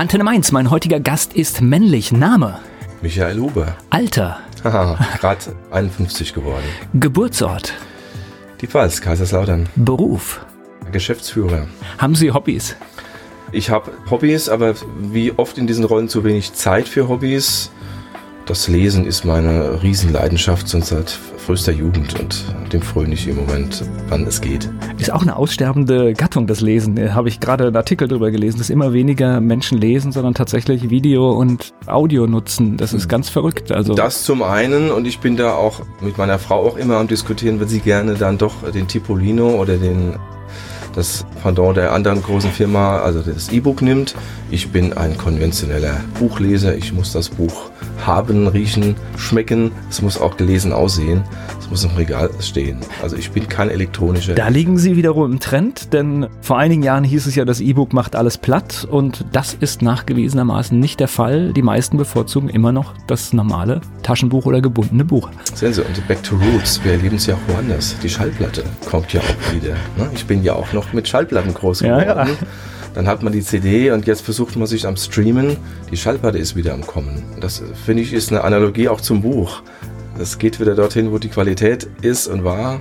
Antenne Mainz, mein heutiger Gast ist männlich. Name? Michael Huber. Alter? Haha, gerade 51 geworden. Geburtsort? Die Pfalz, Kaiserslautern. Beruf? Geschäftsführer. Haben Sie Hobbys? Ich habe Hobbys, aber wie oft in diesen Rollen zu wenig Zeit für Hobbys. Das Lesen ist meine Riesenleidenschaft, sonst seit frühester Jugend und dem fröne ich im Moment, wann es geht. Ist auch eine aussterbende Gattung, das Lesen. Da habe ich gerade einen Artikel darüber gelesen, dass immer weniger Menschen lesen, sondern tatsächlich Video und Audio nutzen. Das ist ganz verrückt. Also Das zum einen und ich bin da auch mit meiner Frau auch immer am diskutieren, weil sie gerne dann doch den Tipolino oder den das Pendant der anderen großen Firma, also das E-Book nimmt. Ich bin ein konventioneller Buchleser. Ich muss das Buch haben, riechen, schmecken. Es muss auch gelesen aussehen. Es muss im Regal stehen. Also ich bin kein elektronischer. Da liegen Sie wiederum im Trend, denn vor einigen Jahren hieß es ja, das E-Book macht alles platt und das ist nachgewiesenermaßen nicht der Fall. Die meisten bevorzugen immer noch das normale Taschenbuch oder gebundene Buch. Sehen Sie, und Back to Roots, wir erleben es ja auch woanders. Die Schallplatte kommt ja auch wieder. Ne? Ich bin ja auch noch mit Schallplatten groß Ja, geworden. ja. Dann hat man die CD und jetzt versucht man sich am Streamen. Die Schallplatte ist wieder am Kommen. Das finde ich ist eine Analogie auch zum Buch. Das geht wieder dorthin, wo die Qualität ist und war.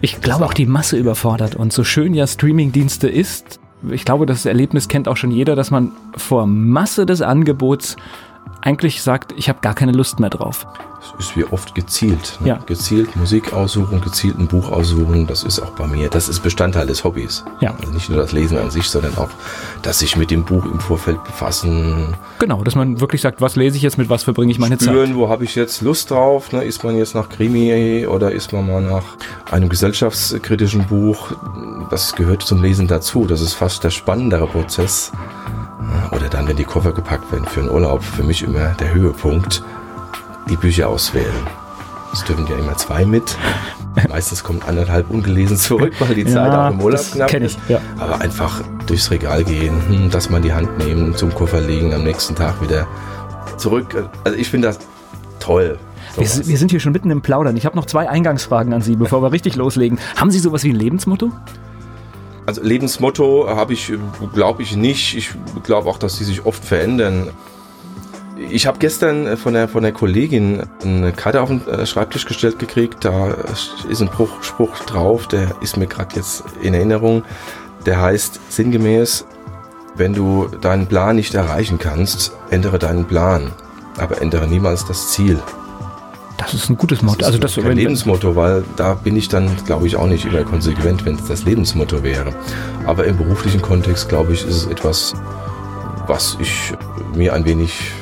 Ich glaube auch die Masse überfordert und so schön ja Streamingdienste ist, ich glaube, das Erlebnis kennt auch schon jeder, dass man vor Masse des Angebots eigentlich sagt, ich habe gar keine Lust mehr drauf. Es ist wie oft gezielt. Ne? Ja. Gezielt Musik aussuchen, gezielt ein Buch aussuchen. Das ist auch bei mir. Das ist Bestandteil des Hobbys. Ja. Also nicht nur das Lesen an sich, sondern auch das sich mit dem Buch im Vorfeld befassen, Genau, dass man wirklich sagt, was lese ich jetzt, mit was verbringe ich meine spüren, Zeit. wo habe ich jetzt Lust drauf? Ne? Ist man jetzt nach Krimi oder ist man mal nach einem gesellschaftskritischen Buch? Das gehört zum Lesen dazu. Das ist fast der spannendere Prozess. Ja, Oder dann, wenn die Koffer gepackt werden für einen Urlaub, für mich immer der Höhepunkt, die Bücher auswählen. Es dürfen ja immer zwei mit. Meistens kommt anderthalb ungelesen zurück, weil die Zeit Ja, auch im Urlaub knapp ist. ja. Aber einfach durchs Regal gehen, hm, das mal in die Hand nehmen, zum Koffer legen, am nächsten Tag wieder zurück. Also ich finde das toll. Wir, wir sind hier schon mitten im Plaudern. Ich habe noch zwei Eingangsfragen an Sie, bevor wir richtig loslegen. Haben Sie sowas wie ein Lebensmotto? Also Lebensmotto habe ich, glaube ich, nicht. Ich glaube auch, dass die sich oft verändern. Ich habe gestern äh, von der, von der Kollegin eine Karte auf den äh, Schreibtisch gestellt gekriegt. Da ist ein Spruch, Spruch drauf, der ist mir gerade jetzt in Erinnerung. Der heißt sinngemäß, wenn du deinen Plan nicht erreichen kannst, ändere deinen Plan. Aber ändere niemals das Ziel. Das ist ein gutes Motto. Also das kein Lebensmotto, weil da bin ich dann, glaube ich, auch nicht immer konsequent, wenn es das Lebensmotto wäre. Aber im beruflichen Kontext, glaube ich, ist es etwas, was ich mir ein wenig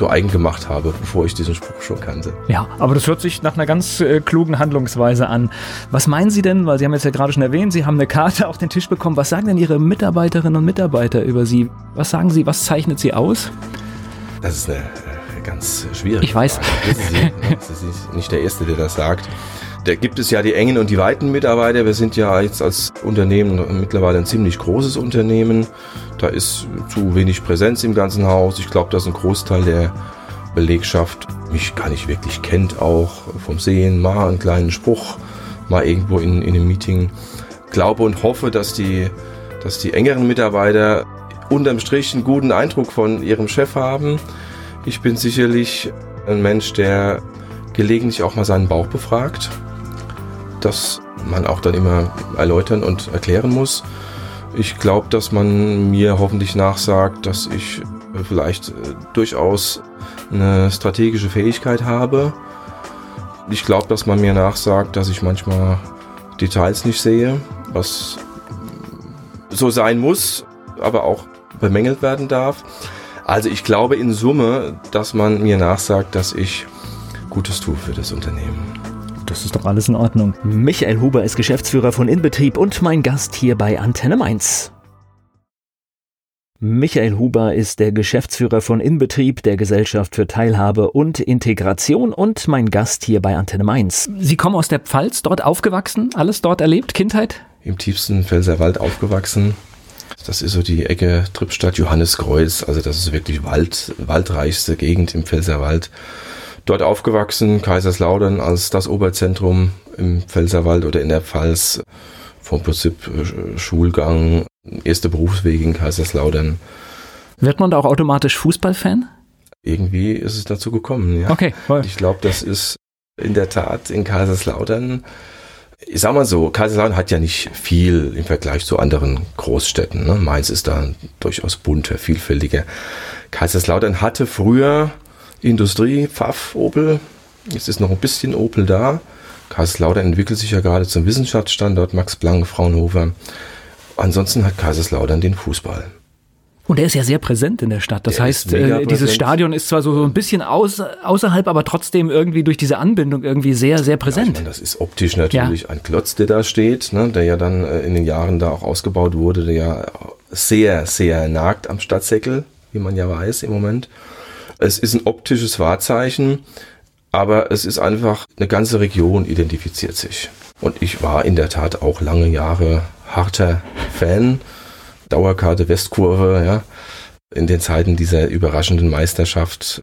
zu eigen gemacht habe, bevor ich diesen Spruch schon kannte. Ja, aber das hört sich nach einer ganz äh, klugen Handlungsweise an. Was meinen Sie denn, weil Sie haben jetzt ja gerade schon erwähnt, Sie haben eine Karte auf den Tisch bekommen. Was sagen denn Ihre Mitarbeiterinnen und Mitarbeiter über Sie? Was sagen Sie, was zeichnet Sie aus? Das ist eine äh, ganz schwierige Ich weiß. Das ist nicht der Erste, der das sagt. Da gibt es ja die engen und die weiten Mitarbeiter. Wir sind ja jetzt als Unternehmen mittlerweile ein ziemlich großes Unternehmen. Da ist zu wenig Präsenz im ganzen Haus. Ich glaube, dass ein Großteil der Belegschaft mich gar nicht wirklich kennt, auch vom Sehen, mal einen kleinen Spruch, mal irgendwo in, in einem Meeting. Glaube und hoffe, dass die, dass die engeren Mitarbeiter unterm Strich einen guten Eindruck von ihrem Chef haben. Ich bin sicherlich ein Mensch, der gelegentlich auch mal seinen Bauch befragt. Das man auch dann immer erläutern und erklären muss. Ich glaube, dass man mir hoffentlich nachsagt, dass ich äh, vielleicht äh, durchaus eine strategische Fähigkeit habe. Ich glaube, dass man mir nachsagt, dass ich manchmal Details nicht sehe, was so sein muss, aber auch bemängelt werden darf. Also ich glaube in Summe, dass man mir nachsagt, dass ich Gutes tue für das Unternehmen. Das ist doch alles in Ordnung. Michael Huber ist Geschäftsführer von Inbetrieb und mein Gast hier bei Antenne Mainz. Michael Huber ist der Geschäftsführer von Inbetrieb, der Gesellschaft für Teilhabe und Integration und mein Gast hier bei Antenne Mainz. Sie kommen aus der Pfalz, dort aufgewachsen, alles dort erlebt, Kindheit? Im tiefsten Pfälzerwald aufgewachsen. Das ist so die Ecke Trippstadt Johanniskreuz. Also das ist wirklich Wald, waldreichste Gegend im Pfälzerwald. Dort aufgewachsen, Kaiserslautern als das Oberzentrum im Pfälzerwald oder in der Pfalz. Vom Prinzip äh, Schulgang, erste Berufswege in Kaiserslautern. Wird man da auch automatisch Fußballfan? Irgendwie ist es dazu gekommen, ja. Okay, voll. Ich glaube, das ist in der Tat in Kaiserslautern ich sag mal so, Kaiserslautern hat ja nicht viel im Vergleich zu anderen Großstädten. Ne? Mainz ist da durchaus bunter, vielfältiger. Kaiserslautern hatte früher Industrie, Pfaff, Opel. Jetzt ist noch ein bisschen Opel da. Kaiserslautern entwickelt sich ja gerade zum Wissenschaftsstandort Max Planck, Fraunhofer. Ansonsten hat Kaiserslautern den Fußball. Und er ist ja sehr präsent in der Stadt. Das der heißt, äh, dieses Stadion ist zwar so, so ein bisschen aus, außerhalb, aber trotzdem irgendwie durch diese Anbindung irgendwie sehr, sehr präsent. Ja, meine, das ist optisch natürlich ja. ein Klotz, der da steht, ne, der ja dann äh, in den Jahren da auch ausgebaut wurde, der ja sehr, sehr nagt am Stadtsäckel, wie man ja weiß im Moment. Es ist ein optisches Wahrzeichen, aber es ist einfach, eine ganze Region identifiziert sich. Und ich war in der Tat auch lange Jahre harter Fan Dauerkarte Westkurve, ja, in den Zeiten dieser überraschenden Meisterschaft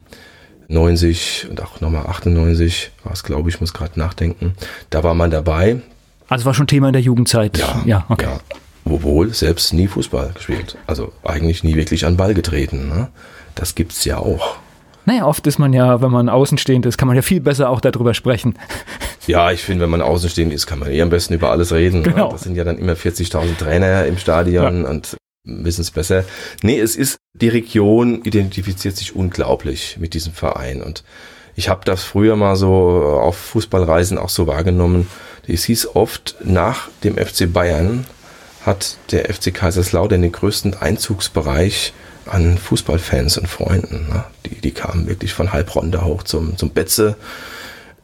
90 und auch nochmal 98 war es, glaube ich, muss gerade nachdenken. Da war man dabei. Also war schon Thema in der Jugendzeit. Ja, ja okay. Ja. Obwohl selbst nie Fußball gespielt. Also eigentlich nie wirklich an Ball getreten. Ne? Das gibt's ja auch. Naja, oft ist man ja, wenn man außenstehend ist, kann man ja viel besser auch darüber sprechen. Ja, ich finde, wenn man außenstehend ist, kann man eh am besten über alles reden. Ne? Genau. Das sind ja dann immer 40.000 Trainer im Stadion ja. und wissen es besser. Nee, es ist, die Region identifiziert sich unglaublich mit diesem Verein und ich habe das früher mal so auf Fußballreisen auch so wahrgenommen. Es hieß oft, nach dem FC Bayern hat der FC Kaiserslautern den größten Einzugsbereich an Fußballfans und Freunden. Ne? Die, die kamen wirklich von Heilbronn da hoch zum, zum Betze.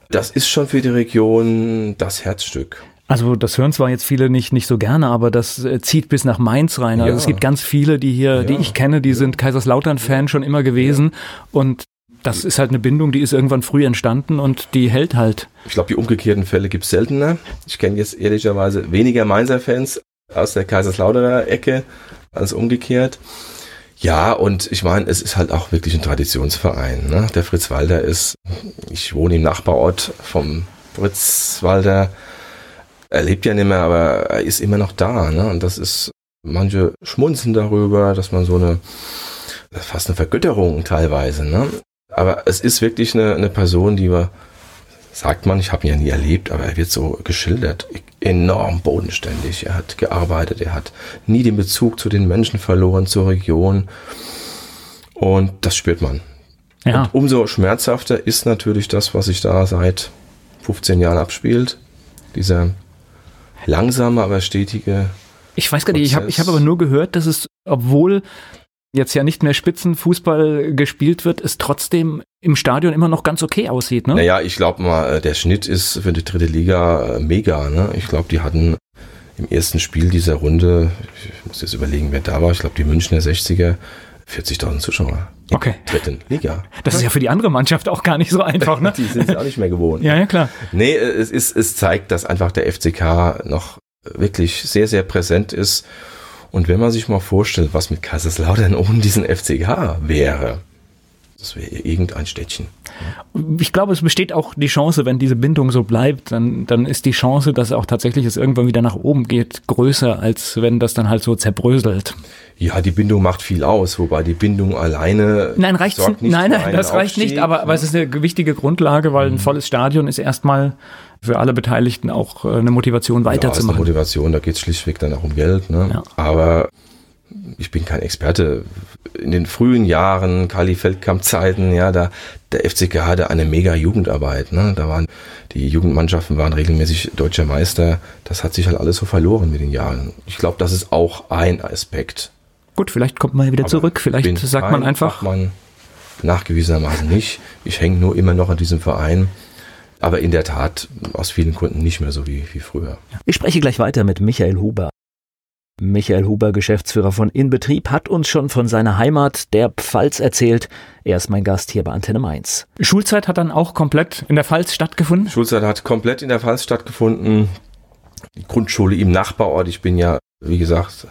Das ist schon für die Region das Herzstück. Also das hören zwar jetzt viele nicht, nicht so gerne, aber das äh, zieht bis nach Mainz rein. Also ja. es gibt ganz viele, die hier, ja. die ich kenne, die sind Kaiserslautern-Fan schon immer gewesen. Und das ist halt eine Bindung, die ist irgendwann früh entstanden und die hält halt. Ich glaube, die umgekehrten Fälle gibt es seltener. Ich kenne jetzt ehrlicherweise weniger Mainzer-Fans aus der Kaiserslauterer Ecke als umgekehrt. Ja, und ich meine, es ist halt auch wirklich ein Traditionsverein. Ne? Der Fritz Walder ist, ich wohne im Nachbarort vom Fritz Walder er lebt ja nicht mehr, aber er ist immer noch da. Ne? Und das ist, manche schmunzen darüber, dass man so eine, fast eine Vergötterung teilweise. Ne? Aber es ist wirklich eine, eine Person, die wir, sagt man, ich habe ihn ja nie erlebt, aber er wird so geschildert, enorm bodenständig. Er hat gearbeitet, er hat nie den Bezug zu den Menschen verloren, zur Region. Und das spürt man. Ja. Und umso schmerzhafter ist natürlich das, was sich da seit 15 Jahren abspielt. Dieser langsame, aber stetige. Ich weiß gar nicht, ich habe ich hab aber nur gehört, dass es, obwohl jetzt ja nicht mehr Spitzenfußball gespielt wird, es trotzdem im Stadion immer noch ganz okay aussieht, ne? Naja, ich glaube mal, äh, der Schnitt ist für die dritte Liga äh, mega, ne? Ich glaube, die hatten im ersten Spiel dieser Runde, ich muss jetzt überlegen, wer da war, ich glaube, die Münchner 60er, 40.000 Zuschauer. Okay. Dritten Liga. Das ist ja für die andere Mannschaft auch gar nicht so einfach, ne? die sind es auch nicht mehr gewohnt. Ja, ja, klar. Nee, es ist, es zeigt, dass einfach der FCK noch wirklich sehr, sehr präsent ist. Und wenn man sich mal vorstellt, was mit Kaiserslautern ohne diesen FCK wäre, das wäre irgendein Städtchen. Ich glaube, es besteht auch die Chance, wenn diese Bindung so bleibt, dann, dann ist die Chance, dass auch tatsächlich es irgendwann wieder nach oben geht, größer, als wenn das dann halt so zerbröselt. Ja, die Bindung macht viel aus, wobei die Bindung alleine. Nein, reicht nicht. Nein, nein, das reicht nicht, aber, aber es ist eine wichtige Grundlage, weil ein mhm. volles Stadion ist erstmal für alle Beteiligten auch äh, eine Motivation weiterzumachen. Ja, ist eine Motivation, da geht es schlichtweg dann auch um Geld. Ne? Ja. Aber ich bin kein Experte. In den frühen Jahren, Kali Feldkamp-Zeiten, ja, da der FCK hatte eine mega Jugendarbeit. Ne? Da waren die Jugendmannschaften waren regelmäßig deutscher Meister. Das hat sich halt alles so verloren mit den Jahren. Ich glaube, das ist auch ein Aspekt. Gut, vielleicht kommt man wieder Aber zurück. Vielleicht sagt man einfach. Man nachgewiesenermaßen nicht. Ich hänge nur immer noch an diesem Verein. Aber in der Tat aus vielen Gründen nicht mehr so wie, wie früher. Ich spreche gleich weiter mit Michael Huber. Michael Huber, Geschäftsführer von Inbetrieb, hat uns schon von seiner Heimat, der Pfalz, erzählt. Er ist mein Gast hier bei Antenne Mainz. Schulzeit hat dann auch komplett in der Pfalz stattgefunden? Schulzeit hat komplett in der Pfalz stattgefunden. Die Grundschule im Nachbarort. Ich bin ja, wie gesagt,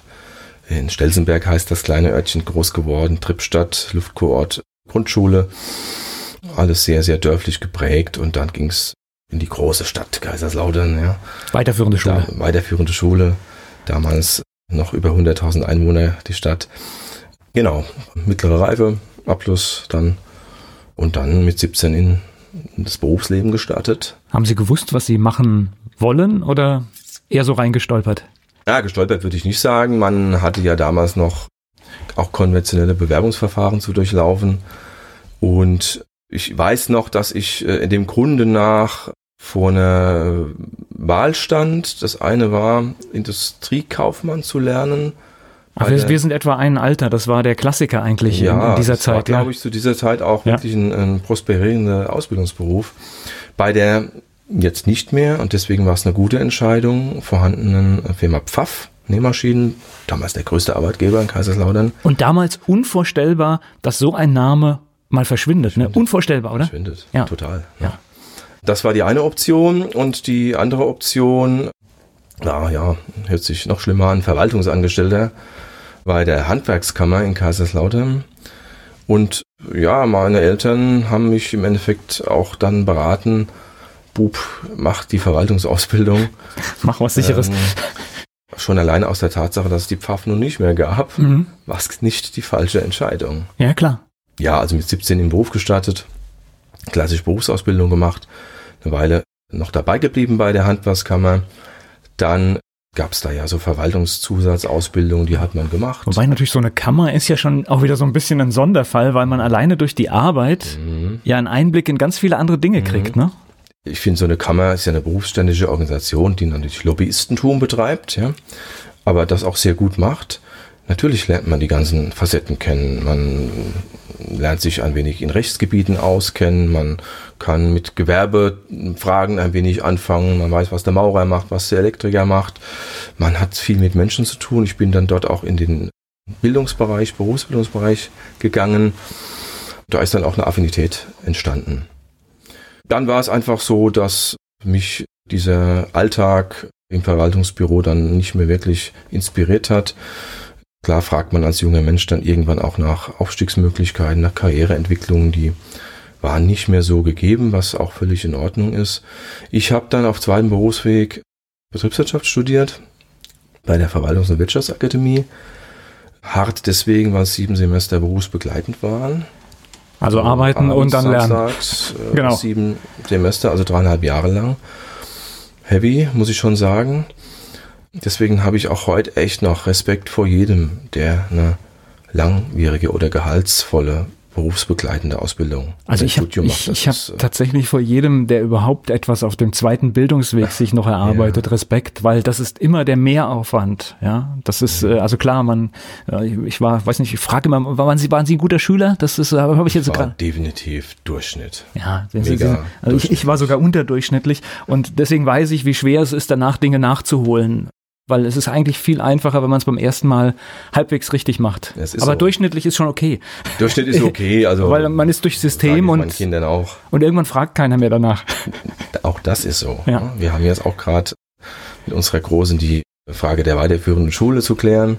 in Stelzenberg heißt das kleine Örtchen groß geworden. Trippstadt, Luftkurort, Grundschule. Alles sehr, sehr dörflich geprägt. Und dann ging es in die große Stadt Kaiserslautern. Ja. Weiterführende Schule. Da, weiterführende Schule. Damals noch über 100.000 Einwohner, die Stadt. Genau, mittlere Reife, Abschluss dann und dann mit 17 in das Berufsleben gestartet. Haben Sie gewusst, was Sie machen wollen oder eher so reingestolpert? Ja, gestolpert würde ich nicht sagen. Man hatte ja damals noch auch konventionelle Bewerbungsverfahren zu durchlaufen. Und ich weiß noch, dass ich äh, in dem Grunde nach vor einer Wahl stand. Das eine war, Industriekaufmann zu lernen. Ach, wir, wir, sind etwa ein Alter, das war der Klassiker eigentlich ja, in, in dieser das Zeit. War, glaube ich, zu dieser Zeit auch ja. wirklich ein, ein prosperierender Ausbildungsberuf. Bei der jetzt nicht mehr und deswegen war es eine gute Entscheidung, vorhandenen Firma Pfaff, Nähmaschinen, damals der größte Arbeitgeber in Kaiserslautern. Und damals unvorstellbar, dass so ein Name mal verschwindet. Ne? verschwindet. Ne? Unvorstellbar, oder? Verschwindet, ja. total. Ja. Das war die eine Option und die andere Option, na ja, hört sich noch schlimmer an, Verwaltungsangestellter bei der Handwerkskammer in Kaiserslautern. Und ja, meine Eltern haben mich im Endeffekt auch dann beraten, Bub, mach die Verwaltungsausbildung. Mach was sicheres. Ähm, schon alleine aus der Tatsache, dass es die Pfaff nun nicht mehr gab, mhm. war es nicht die falsche Entscheidung. Ja, klar. Ja, also mit 17 im Beruf gestartet, klassische Berufsausbildung gemacht, eine Weile noch dabei geblieben bei der Handwerkskammer. Dann gab es da ja so Verwaltungszusatzausbildungen, die hat man gemacht. Wobei natürlich so eine Kammer ist ja schon auch wieder so ein bisschen ein Sonderfall, weil man alleine durch die Arbeit mhm. ja einen Einblick in ganz viele andere Dinge kriegt, mhm. ne? Ich finde, so eine Kammer ist ja eine berufsständische Organisation, die natürlich Lobbyistentum betreibt, ja, aber das auch sehr gut macht. Natürlich lernt man die ganzen Facetten kennen. Man lernt sich ein wenig in Rechtsgebieten auskennen. Man kann mit Gewerbefragen ein wenig anfangen. Man weiß, was der Maurer macht, was der Elektriker macht. Man hat viel mit Menschen zu tun. Ich bin dann dort auch in den Bildungsbereich, Berufsbildungsbereich gegangen. Da ist dann auch eine Affinität entstanden. Dann war es einfach so, dass mich dieser Alltag im Verwaltungsbüro dann nicht mehr wirklich inspiriert hat. Klar fragt man als junger Mensch dann irgendwann auch nach Aufstiegsmöglichkeiten, nach Karriereentwicklungen, die waren nicht mehr so gegeben, was auch völlig in Ordnung ist. Ich habe dann auf zweiten Berufsweg Betriebswirtschaft studiert bei der Verwaltungs- und Wirtschaftsakademie. Hart deswegen, weil sieben Semester berufsbegleitend waren. Also arbeiten Abends, und dann lernen. Samstags, äh, genau. Sieben Semester, also dreieinhalb Jahre lang. Heavy, muss ich schon sagen. Deswegen habe ich auch heute echt noch Respekt vor jedem, der eine langwierige oder gehaltsvolle berufsbegleitende Ausbildung. Also ich habe ich, ich hab äh, tatsächlich vor jedem, der überhaupt etwas auf dem zweiten Bildungsweg sich noch erarbeitet, ja. Respekt, weil das ist immer der Mehraufwand. Ja, das ist äh, also klar. Man, äh, ich war, weiß nicht, ich frage immer, waren Sie, waren Sie ein guter Schüler? Das ist, habe ich jetzt gerade. Definitiv Durchschnitt. Ja, Mega Sie, also. Ich, ich war sogar unterdurchschnittlich und deswegen weiß ich, wie schwer es ist, danach Dinge nachzuholen weil es ist eigentlich viel einfacher, wenn man es beim ersten Mal halbwegs richtig macht. Aber so. durchschnittlich ist schon okay. Durchschnitt ist okay, also weil man ist durch System und und irgendwann fragt keiner mehr danach. Auch das ist so. Ja. Wir haben jetzt auch gerade mit unserer Großen die Frage der weiterführenden Schule zu klären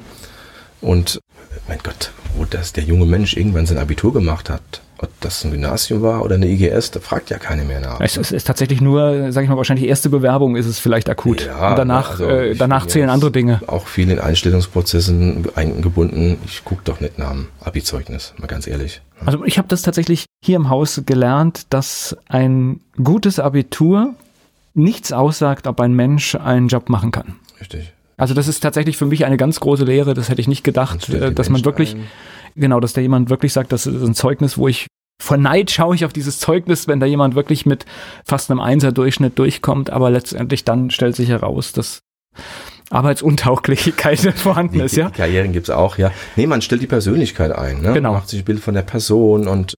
und mein Gott, wo das der junge Mensch irgendwann sein Abitur gemacht hat, ob das ein Gymnasium war oder eine IGS, da fragt ja keiner mehr nach. Es ist, tatsächlich nur, sage ich mal, wahrscheinlich erste Bewerbung ist es vielleicht akut. Ja, Und danach, also äh, danach zählen andere Dinge. Auch viel in Einstellungsprozessen eingebunden. Ich gucke doch nicht nach dem Abi-Zeugnis, mal ganz ehrlich. Also ich habe das tatsächlich hier im Haus gelernt, dass ein gutes Abitur nichts aussagt, ob ein Mensch einen Job machen kann. Richtig. Also das ist tatsächlich für mich eine ganz große Lehre. Das hätte ich nicht gedacht, äh, dass man wirklich, ein. genau, dass da jemand wirklich sagt, das ist ein Zeugnis, wo ich vor Neid schaue ich auf dieses Zeugnis, wenn da jemand wirklich mit fast einem Einser-Durchschnitt durchkommt, aber letztendlich dann stellt sich heraus, dass Arbeitsuntauglichkeit vorhanden die, ist, ja. Die Karrieren gibt's auch, ja. Nee, man stellt die Persönlichkeit ein, ne? Genau. Man macht sich ein Bild von der Person und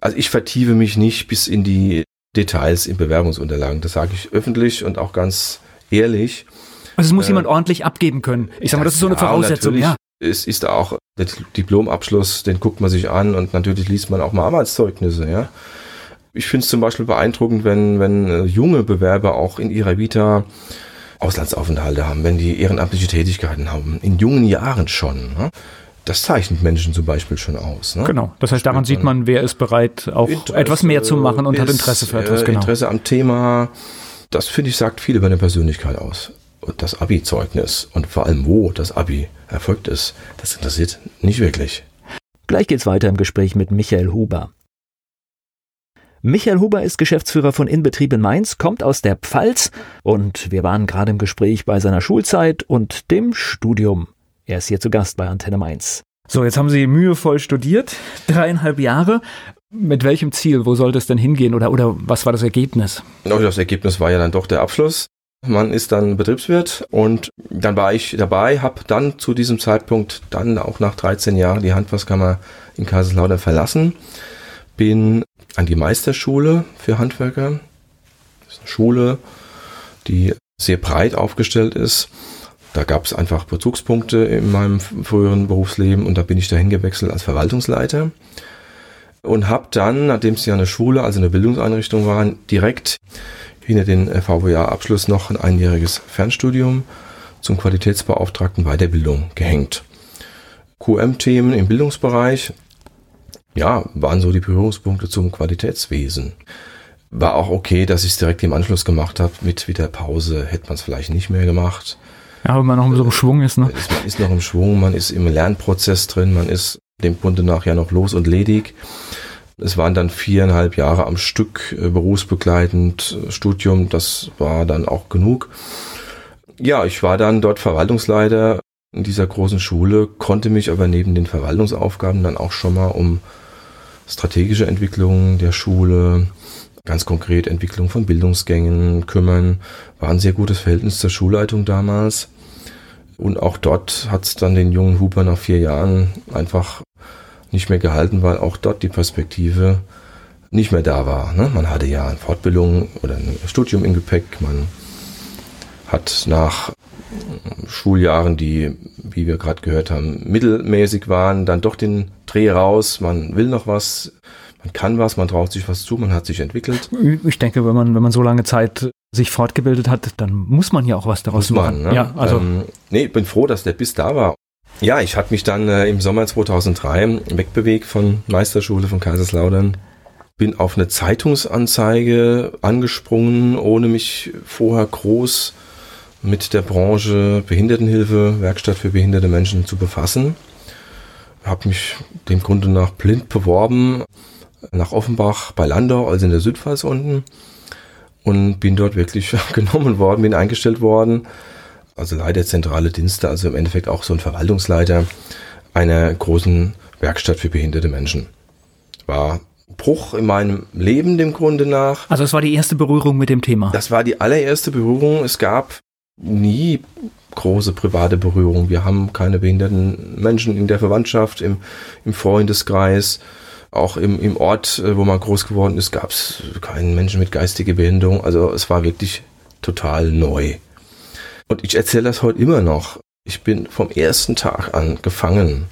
also ich vertiefe mich nicht bis in die Details in Bewerbungsunterlagen. Das sage ich öffentlich und auch ganz ehrlich. Also es muss äh, jemand ordentlich abgeben können. Ich sag mal, das ist so eine ja, Voraussetzung, ja es ist auch der Diplomabschluss, den guckt man sich an und natürlich liest man auch mal Arbeitszeugnisse, ja. Ich finde es zum Beispiel beeindruckend, wenn, wenn äh, junge Bewerber auch in ihrer Vita Auslandsaufenthalte haben, wenn die ehrenamtliche Tätigkeiten haben, in jungen Jahren schon. Ne? Das zeichnet Menschen zum Beispiel schon aus. Ne? Genau, das heißt, daran sieht man, wer ist bereit, auch Interesse etwas mehr zu machen und ist, hat Interesse für etwas. Äh, genau. Interesse am Thema, das finde ich, sagt viel über eine Persönlichkeit aus. Und das Abi-Zeugnis und vor allem wo das Abi erfolgt ist, das interessiert nicht wirklich. Gleich geht's weiter im Gespräch mit Michael Huber. Michael Huber ist Geschäftsführer von Inbetrieb in Mainz, kommt aus der Pfalz und wir waren gerade im Gespräch bei seiner Schulzeit und dem Studium. Er ist hier zu Gast bei Antenne Mainz. So, jetzt haben Sie mühevoll studiert, dreieinhalb Jahre. Mit welchem Ziel? Wo sollte es denn hingehen oder, oder was war das Ergebnis? Das Ergebnis war ja dann doch der Abschluss. Man ist dann Betriebswirt und dann war ich dabei, habe dann zu diesem Zeitpunkt dann auch nach 13 Jahren die Handwerkskammer in Kaiserslautern verlassen, bin an die Meisterschule für Handwerker. Das ist eine Schule, die sehr breit aufgestellt ist. Da gab es einfach Bezugspunkte in meinem früheren Berufsleben und da bin ich dahin gewechselt als Verwaltungsleiter und habe dann, nachdem es ja eine Schule, also eine Bildungseinrichtung war, direkt hinter den VWA-Abschluss noch ein einjähriges Fernstudium zum Qualitätsbeauftragten Weiterbildung gehängt. QM-Themen im Bildungsbereich, ja, waren so die Berührungspunkte zum Qualitätswesen. War auch okay, dass ich es direkt im Anschluss gemacht habe. Mit wieder Pause hätte man es vielleicht nicht mehr gemacht. Ja, wenn man noch so im Schwung ist, ne? Man ist, man ist noch im Schwung, man ist im Lernprozess drin, man ist dem Grunde nach ja noch los und ledig. Es waren dann viereinhalb Jahre am Stück äh, berufsbegleitend äh, Studium, das war dann auch genug. Ja, ich war dann dort Verwaltungsleiter in dieser großen Schule, konnte mich aber neben den Verwaltungsaufgaben dann auch schon mal um strategische Entwicklung der Schule, ganz konkret Entwicklung von Bildungsgängen kümmern. War ein sehr gutes Verhältnis zur Schulleitung damals. Und auch dort hat es dann den jungen Huber nach vier Jahren einfach nicht mehr gehalten, weil auch dort die Perspektive nicht mehr da war. Ne? Man hatte ja eine Fortbildung oder ein Studium im Gepäck. Man hat nach Schuljahren, die, wie wir gerade gehört haben, mittelmäßig waren, dann doch den Dreh raus. Man will noch was, man kann was, man traut sich was zu, man hat sich entwickelt. Ich denke, wenn man, wenn man so lange Zeit sich fortgebildet hat, dann muss man ja auch was daraus muss machen. Man, ne? Ja, also. Ähm, nee, ich bin froh, dass der Biss da war. Ja, ich hatte mich dann äh, im Sommer 2003 wegbewegt von Meisterschule von Kaiserslautern. Bin auf eine Zeitungsanzeige angesprungen, ohne mich vorher groß mit der Branche Behindertenhilfe, Werkstatt für behinderte Menschen zu befassen. Habe mich dem Grunde nach blind beworben, nach Offenbach bei Landau, also in der Südpfalz unten. Und bin dort wirklich genommen worden, bin eingestellt worden. Also Leiter zentrale Dienste, also im Endeffekt auch so ein Verwaltungsleiter einer großen Werkstatt für behinderte Menschen. War Bruch in meinem Leben dem Grunde nach. Also es war die erste Berührung mit dem Thema. Das war die allererste Berührung. Es gab nie große private Berührung. Wir haben keine behinderten Menschen in der Verwandtschaft, im, im Freundeskreis. Auch im, im Ort, äh, wo man groß geworden ist, gab es keinen Menschen mit geistiger Behinderung. Also es war wirklich total neu. Und ich erzähle das heute immer noch. Ich bin vom ersten Tag an gefangen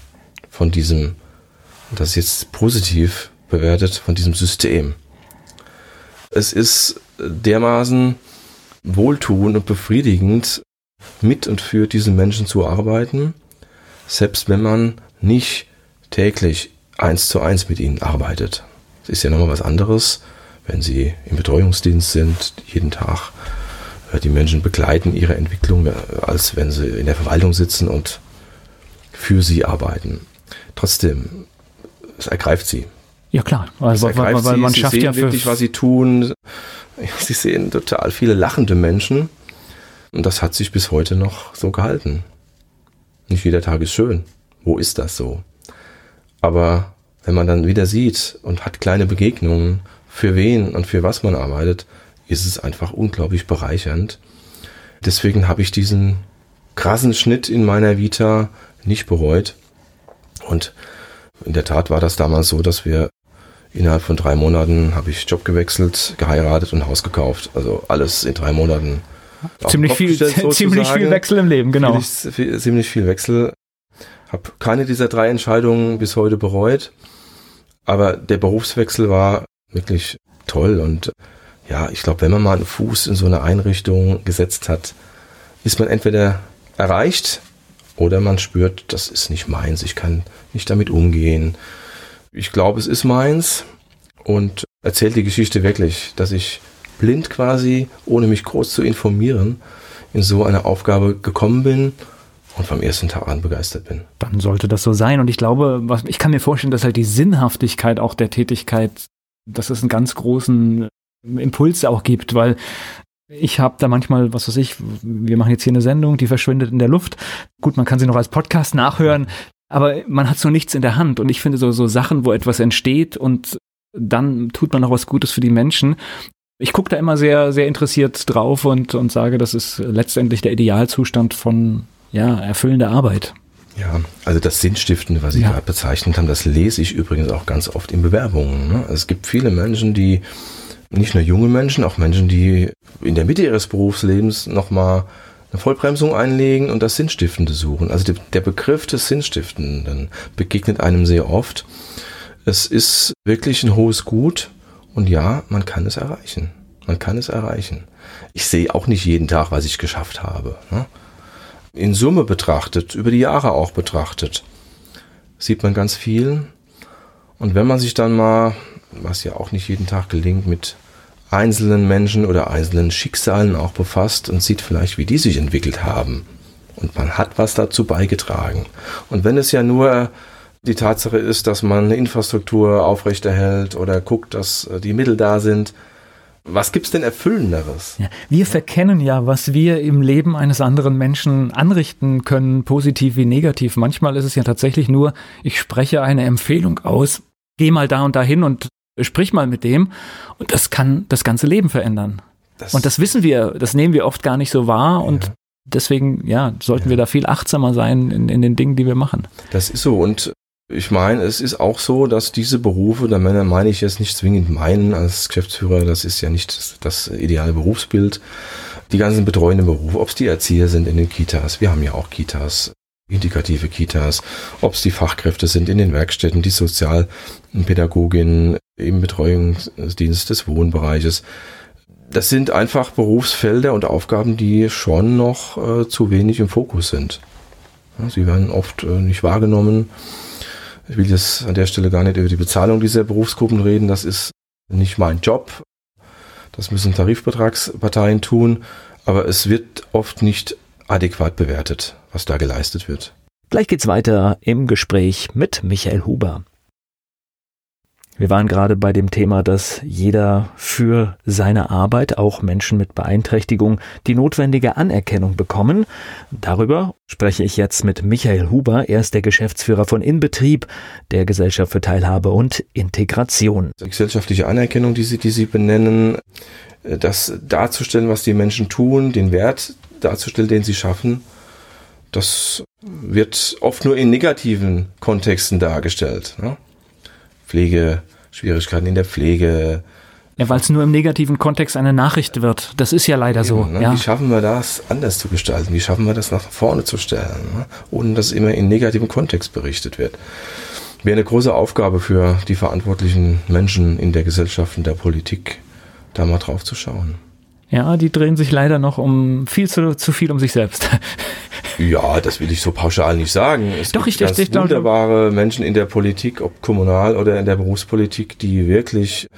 von diesem, das ist jetzt positiv bewertet, von diesem System. Es ist dermaßen wohltuend und befriedigend, mit und für diese Menschen zu arbeiten, selbst wenn man nicht täglich eins zu eins mit ihnen arbeitet. Es ist ja nochmal was anderes, wenn sie im Betreuungsdienst sind, jeden Tag die Menschen begleiten ihre Entwicklung, äh, als wenn sie in der Verwaltung sitzen und für sie arbeiten. Trotzdem, es ergreift sie. Ja klar, also, weil, weil, weil, man sie schafft sehen ja wirklich, was sie tun. Sie sehen total viele lachende Menschen und das hat sich bis heute noch so gehalten. Nicht jeder Tag ist schön. Wo ist das so? Aber wenn man dann wieder sieht und hat kleine Begegnungen, für wen und für was man arbeitet, ist es einfach unglaublich bereichernd. Deswegen habe ich diesen krassen Schnitt in meiner Vita nicht bereut. Und in der Tat war das damals so, dass wir innerhalb von drei Monaten habe ich Job gewechselt, geheiratet und Haus gekauft. Also alles in drei Monaten. Ziemlich viel, ziemlich viel Wechsel im Leben, genau. Ziemlich viel, ziemlich viel Wechsel. Habe keine dieser drei Entscheidungen bis heute bereut. Aber der Berufswechsel war wirklich toll und ja, ich glaube, wenn man mal einen Fuß in so eine Einrichtung gesetzt hat, ist man entweder erreicht oder man spürt, das ist nicht meins, ich kann nicht damit umgehen. Ich glaube, es ist meins und erzählt die Geschichte wirklich, dass ich blind quasi, ohne mich groß zu informieren, in so eine Aufgabe gekommen bin und vom ersten Tag an begeistert bin. Dann sollte das so sein. Und ich glaube, was, ich kann mir vorstellen, dass halt die Sinnhaftigkeit auch der Tätigkeit, dass es einen ganz großen Impuls auch gibt, weil ich habe da manchmal, was weiß ich, wir machen jetzt hier eine Sendung, die verschwindet in der Luft. Gut, man kann sie noch als Podcast nachhören, aber man hat so nichts in der Hand. Und ich finde so, so Sachen, wo etwas entsteht und dann tut man noch was Gutes für die Menschen. Ich gucke da immer sehr, sehr interessiert drauf und, und sage, das ist letztendlich der Idealzustand von ja, erfüllender Arbeit. Ja, also das Sinnstiftende, was Sie ja. gerade bezeichnet haben, das lese ich übrigens auch ganz oft in Bewerbungen. Ne? Es gibt viele Menschen, die nicht nur junge Menschen, auch Menschen, die in der Mitte ihres Berufslebens nochmal eine Vollbremsung einlegen und das Sinnstiftende suchen. Also der Begriff des Sinnstiftenden begegnet einem sehr oft. Es ist wirklich ein hohes Gut und ja, man kann es erreichen. Man kann es erreichen. Ich sehe auch nicht jeden Tag, was ich geschafft habe. Ne? In Summe betrachtet, über die Jahre auch betrachtet, sieht man ganz viel. Und wenn man sich dann mal, was ja auch nicht jeden Tag gelingt, mit einzelnen Menschen oder einzelnen Schicksalen auch befasst und sieht vielleicht, wie die sich entwickelt haben. Und man hat was dazu beigetragen. Und wenn es ja nur die Tatsache ist, dass man eine Infrastruktur aufrechterhält oder guckt, dass äh, die Mittel da sind, was gibt's denn Erfüllenderes? Ja, wir verkennen ja, was wir im Leben eines anderen Menschen anrichten können, positiv wie negativ. Manchmal ist es ja tatsächlich nur, ich spreche eine Empfehlung aus, geh mal da und dahin und sprich mal mit dem. Und das kann das ganze Leben verändern. Das und das wissen wir, das nehmen wir oft gar nicht so wahr und ja. deswegen, ja, sollten ja. wir da viel achtsamer sein in, in den Dingen, die wir machen. Das ist so und ich meine, es ist auch so, dass diese Berufe, da meine ich jetzt nicht zwingend meinen als Geschäftsführer, das ist ja nicht das, das ideale Berufsbild. Die ganzen betreuenden Berufe, ob es die Erzieher sind in den Kitas, wir haben ja auch Kitas, indikative Kitas, ob es die Fachkräfte sind in den Werkstätten, die Sozialpädagoginnen im Betreuungsdienst des Wohnbereiches. Das sind einfach Berufsfelder und Aufgaben, die schon noch äh, zu wenig im Fokus sind. Ja, sie werden oft äh, nicht wahrgenommen. Ich will jetzt an der Stelle gar nicht über die Bezahlung dieser Berufsgruppen reden. Das ist nicht mein Job. Das müssen Tarifbetragsparteien tun. Aber es wird oft nicht adäquat bewertet, was da geleistet wird. Gleich geht's weiter im Gespräch mit Michael Huber. Wir waren gerade bei dem Thema, dass jeder für seine Arbeit, auch Menschen mit Beeinträchtigung, die notwendige Anerkennung bekommen. Darüber spreche ich jetzt mit Michael Huber. Er ist der Geschäftsführer von Inbetrieb, der Gesellschaft für Teilhabe und Integration. Die gesellschaftliche Anerkennung, die Sie, die Sie benennen, das darzustellen, was die Menschen tun, den Wert darzustellen, den sie schaffen, das wird oft nur in negativen Kontexten dargestellt. Ne? Pflege, Schwierigkeiten in der Pflege. Ja, weil es nur im negativen Kontext eine Nachricht wird. Das ist ja leider Eben, so. Ne? Ja. Wie schaffen wir das anders zu gestalten? Wie schaffen wir das nach vorne zu stellen, ne? ohne dass immer in negativem Kontext berichtet wird? Wäre eine große Aufgabe für die verantwortlichen Menschen in der Gesellschaft und der Politik, da mal drauf zu schauen. Ja, die drehen sich leider noch um viel zu, zu viel um sich selbst. Ja, das will ich so pauschal nicht sagen. Es Doch, gibt ich, ganz ich, wunderbare Menschen in der Politik, ob kommunal oder in der Berufspolitik, die wirklich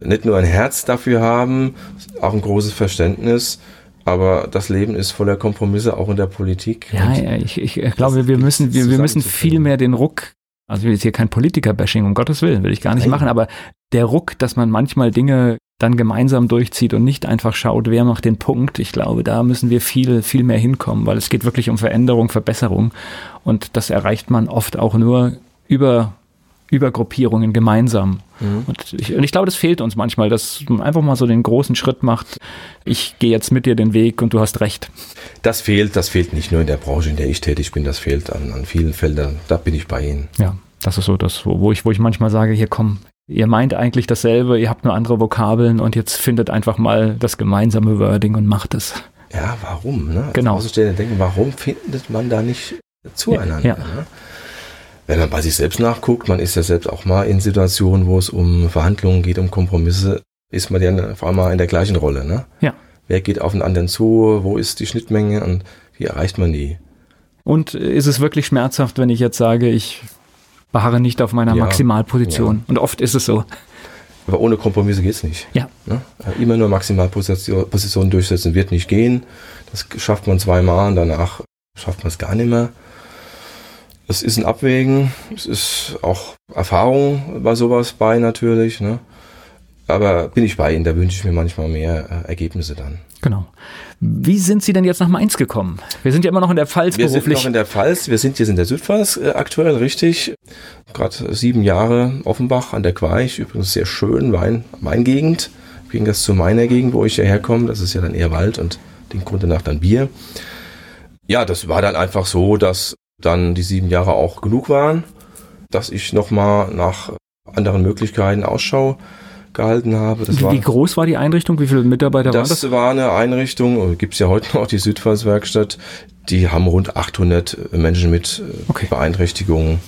nicht nur ein Herz dafür haben, auch ein großes Verständnis, aber das Leben ist voller Kompromisse auch in der Politik. Ja, ja ich, ich glaube, wir müssen, wir, wir müssen viel mehr den Ruck, also ich will jetzt hier kein Politiker-Bashing, um Gottes Willen, will ich gar nicht Nein. machen, aber der Ruck, dass man manchmal Dinge dann gemeinsam durchzieht und nicht einfach schaut, wer macht den Punkt. Ich glaube, da müssen wir viel, viel mehr hinkommen, weil es geht wirklich um Veränderung, Verbesserung. Und das erreicht man oft auch nur über, über Gruppierungen gemeinsam. Mhm. Und, ich, und ich glaube, das fehlt uns manchmal, dass man einfach mal so den großen Schritt macht. Ich gehe jetzt mit dir den Weg und du hast recht. Das fehlt, das fehlt nicht nur in der Branche, in der ich tätig bin, das fehlt an, an vielen Feldern. Da bin ich bei Ihnen. Ja. Das ist so das, wo ich, wo ich manchmal sage, hier komm, ihr meint eigentlich dasselbe, ihr habt nur andere Vokabeln und jetzt findet einfach mal das gemeinsame Wording und macht es. Ja, warum? Ne? Genau. Als denken, warum findet man da nicht zueinander? Ja, ja. Ne? Wenn man bei sich selbst nachguckt, man ist ja selbst auch mal in Situationen, wo es um Verhandlungen geht, um Kompromisse, ist man ja vor allem mal in der gleichen Rolle. Ne? Ja. Wer geht auf den anderen zu? Wo ist die Schnittmenge und wie erreicht man die? Und ist es wirklich schmerzhaft, wenn ich jetzt sage, ich beharre nicht auf meiner ja, Maximalposition. Ja. Und oft ist es so. Aber ohne Kompromisse geht's nicht. Ja. Ne? Immer nur Maximalpositionen durchsetzen wird nicht gehen. Das schafft man zweimal und danach schafft man es gar nicht mehr. Es ist ein Abwägen, es ist auch Erfahrung bei sowas bei natürlich. Ne? Aber bin ich bei Ihnen, da wünsche ich mir manchmal mehr äh, Ergebnisse dann. Genau. Wie sind Sie denn jetzt nach Mainz gekommen? Wir sind ja immer noch in der Pfalz wir beruflich. Wir sind noch in der Pfalz. Wir sind jetzt in der Südpfalz äh, aktuell, richtig. Gerade sieben Jahre Offenbach an der Queich. Übrigens sehr schön, Wein, Weingegend. Im Gegensatz zu meiner Gegend, wo ich hierher komme. Das ist ja dann eher Wald und den Grunde nach dann Bier. Ja, das war dann einfach so, dass dann die sieben Jahre auch genug waren, dass ich nochmal nach anderen Möglichkeiten Ausschau gehalten habe. Wie, war, wie, groß war die Einrichtung? Wie viele Mitarbeiter das waren das? Das war eine Einrichtung, gibt es ja heute noch, die Südpfalzwerkstatt. Die haben rund 800 Menschen mit äh, okay. Beeinträchtigungen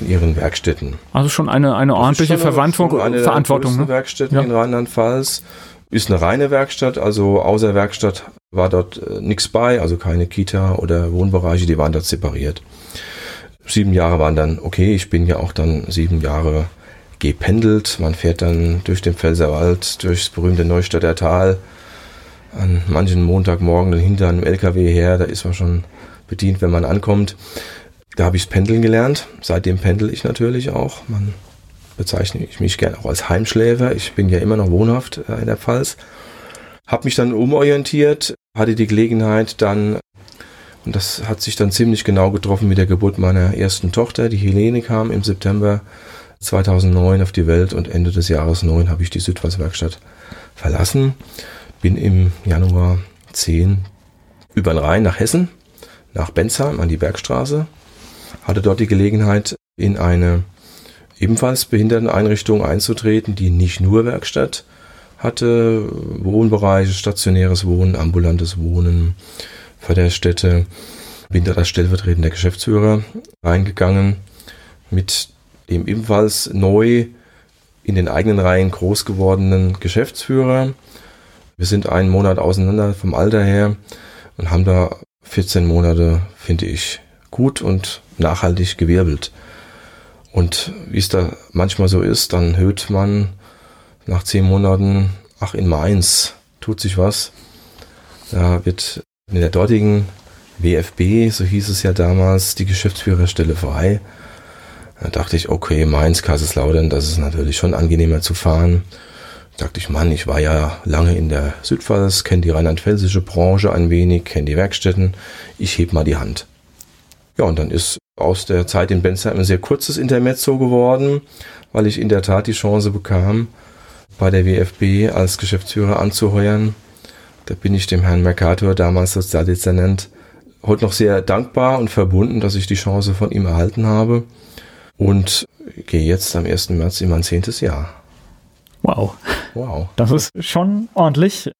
in ihren Werkstätten. Also schon eine, eine ordentliche Verantwortung. Eine Verantwortung der ne? Werkstätten ja. in Rheinland-Pfalz. Ist eine reine Werkstatt, also außer Werkstatt war dort äh, nichts bei, also keine Kita oder Wohnbereiche, die waren dort separiert. Sieben Jahre waren dann okay, ich bin ja auch dann sieben Jahre gependelt. Man fährt dann durch den Pfälzerwald, durchs berühmte Neustädter Tal. An manchen Montagmorgen hinter einem LKW her, da ist man schon bedient, wenn man ankommt. Da habe ich Pendeln gelernt. Seitdem pendel ich natürlich auch. Man bezeichne ich mich gerne auch als Heimschläfer. Ich bin ja immer noch wohnhaft äh, in der Pfalz. Habe mich dann umorientiert, hatte die Gelegenheit dann, und das hat sich dann ziemlich genau getroffen mit der Geburt meiner ersten Tochter, die Helene kam im September 2009 auf die Welt und Ende des Jahres 9 habe ich die Südwasserwerkstatt verlassen. Bin im Januar 10 über den Rhein nach Hessen, nach Bensheim an die Bergstraße. Hatte dort die Gelegenheit, in eine ebenfalls Behinderteneinrichtung einzutreten, die nicht nur Werkstatt hatte, Wohnbereiche, stationäres Wohnen, ambulantes Wohnen, Förderstätte. Bin da als stellvertretender Geschäftsführer reingegangen mit dem ebenfalls neu in den eigenen Reihen groß gewordenen Geschäftsführer. Wir sind einen Monat auseinander vom Alter her und haben da 14 Monate, finde ich, gut und nachhaltig gewirbelt. Und wie es da manchmal so ist, dann hört man nach zehn Monaten, ach in Mainz tut sich was. Da wird in der dortigen WFB, so hieß es ja damals, die Geschäftsführerstelle frei. Da dachte ich, okay, Mainz, Kaiserslautern, das ist natürlich schon angenehmer zu fahren. Da dachte ich, Mann, ich war ja lange in der Südpfalz, kenne die rheinland-pfälzische Branche ein wenig, kenne die Werkstätten. Ich heb mal die Hand. Ja, und dann ist aus der Zeit in Bensheim ein sehr kurzes Intermezzo geworden, weil ich in der Tat die Chance bekam, bei der WFB als Geschäftsführer anzuheuern. Da bin ich dem Herrn Mercator, damals Sozialdezernent, heute noch sehr dankbar und verbunden, dass ich die Chance von ihm erhalten habe und gehe jetzt am 1. März in mein zehntes Jahr. Wow. Wow. Das ist schon ordentlich.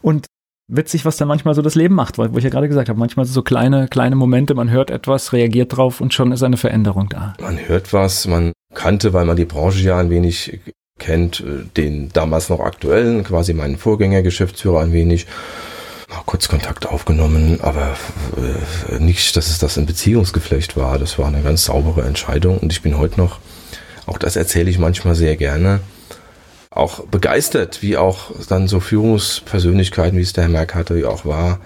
Und witzig, was dann manchmal so das Leben macht, weil, wo ich ja gerade gesagt habe, manchmal so kleine, kleine Momente, man hört etwas, reagiert drauf und schon ist eine Veränderung da. Man hört was, man kannte, weil man die Branche ja ein wenig kennt, den damals noch aktuellen, quasi meinen Vorgänger, Geschäftsführer ein wenig kurz Kontakt aufgenommen, aber äh, nicht, dass es das ein Beziehungsgeflecht war. Das war eine ganz saubere Entscheidung und ich bin heute noch, auch das erzähle ich manchmal sehr gerne, auch begeistert, wie auch dann so Führungspersönlichkeiten, wie es der Herr Mercator ja auch war,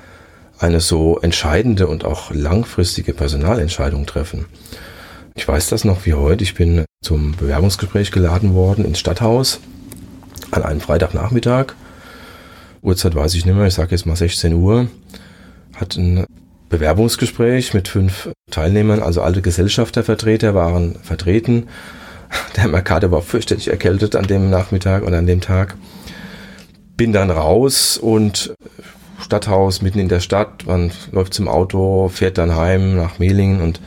eine so entscheidende und auch langfristige Personalentscheidung treffen. Ich weiß das noch wie heute. Ich bin zum Bewerbungsgespräch geladen worden ins Stadthaus an einem Freitagnachmittag Uhrzeit weiß ich nicht mehr, ich sage jetzt mal 16 Uhr, hat ein Bewerbungsgespräch mit fünf Teilnehmern, also alte Gesellschaftervertreter waren vertreten. Der Mercator war fürchterlich erkältet an dem Nachmittag und an dem Tag. Bin dann raus und Stadthaus mitten in der Stadt, man läuft zum Auto, fährt dann heim nach Mehlingen und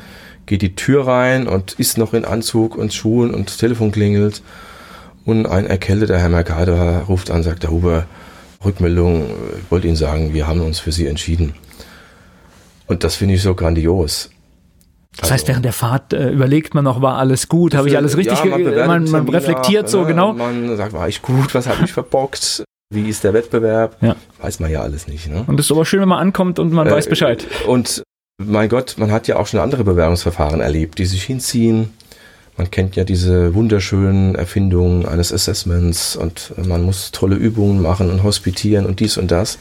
geht die Tür rein und ist noch in Anzug und Schuhen und Telefon klingelt. Und ein erkälteter Herr Mercator ruft an, sagt der Huber, Rückmeldung, ich wollte Ihnen sagen, wir haben uns für Sie entschieden. Und das finde ich so grandios. Das heißt, während der Fahrt äh, überlegt man noch, war alles gut, habe ich alles richtig, ja, man, man, man, reflektiert ab, so, ne? genau. Man sagt, war ich gut, was habe ich verbockt, wie ist der Wettbewerb, ja. weiß man ja alles nicht. Ne? Und es ist aber schön, wenn man ankommt und man äh, weiß Bescheid. Und mein Gott, man hat ja auch schon andere Bewerbungsverfahren erlebt, die sich hinziehen. Man kennt ja diese wunderschönen Erfindungen eines Assessments und man muss tolle Übungen machen und hospitieren und dies und das.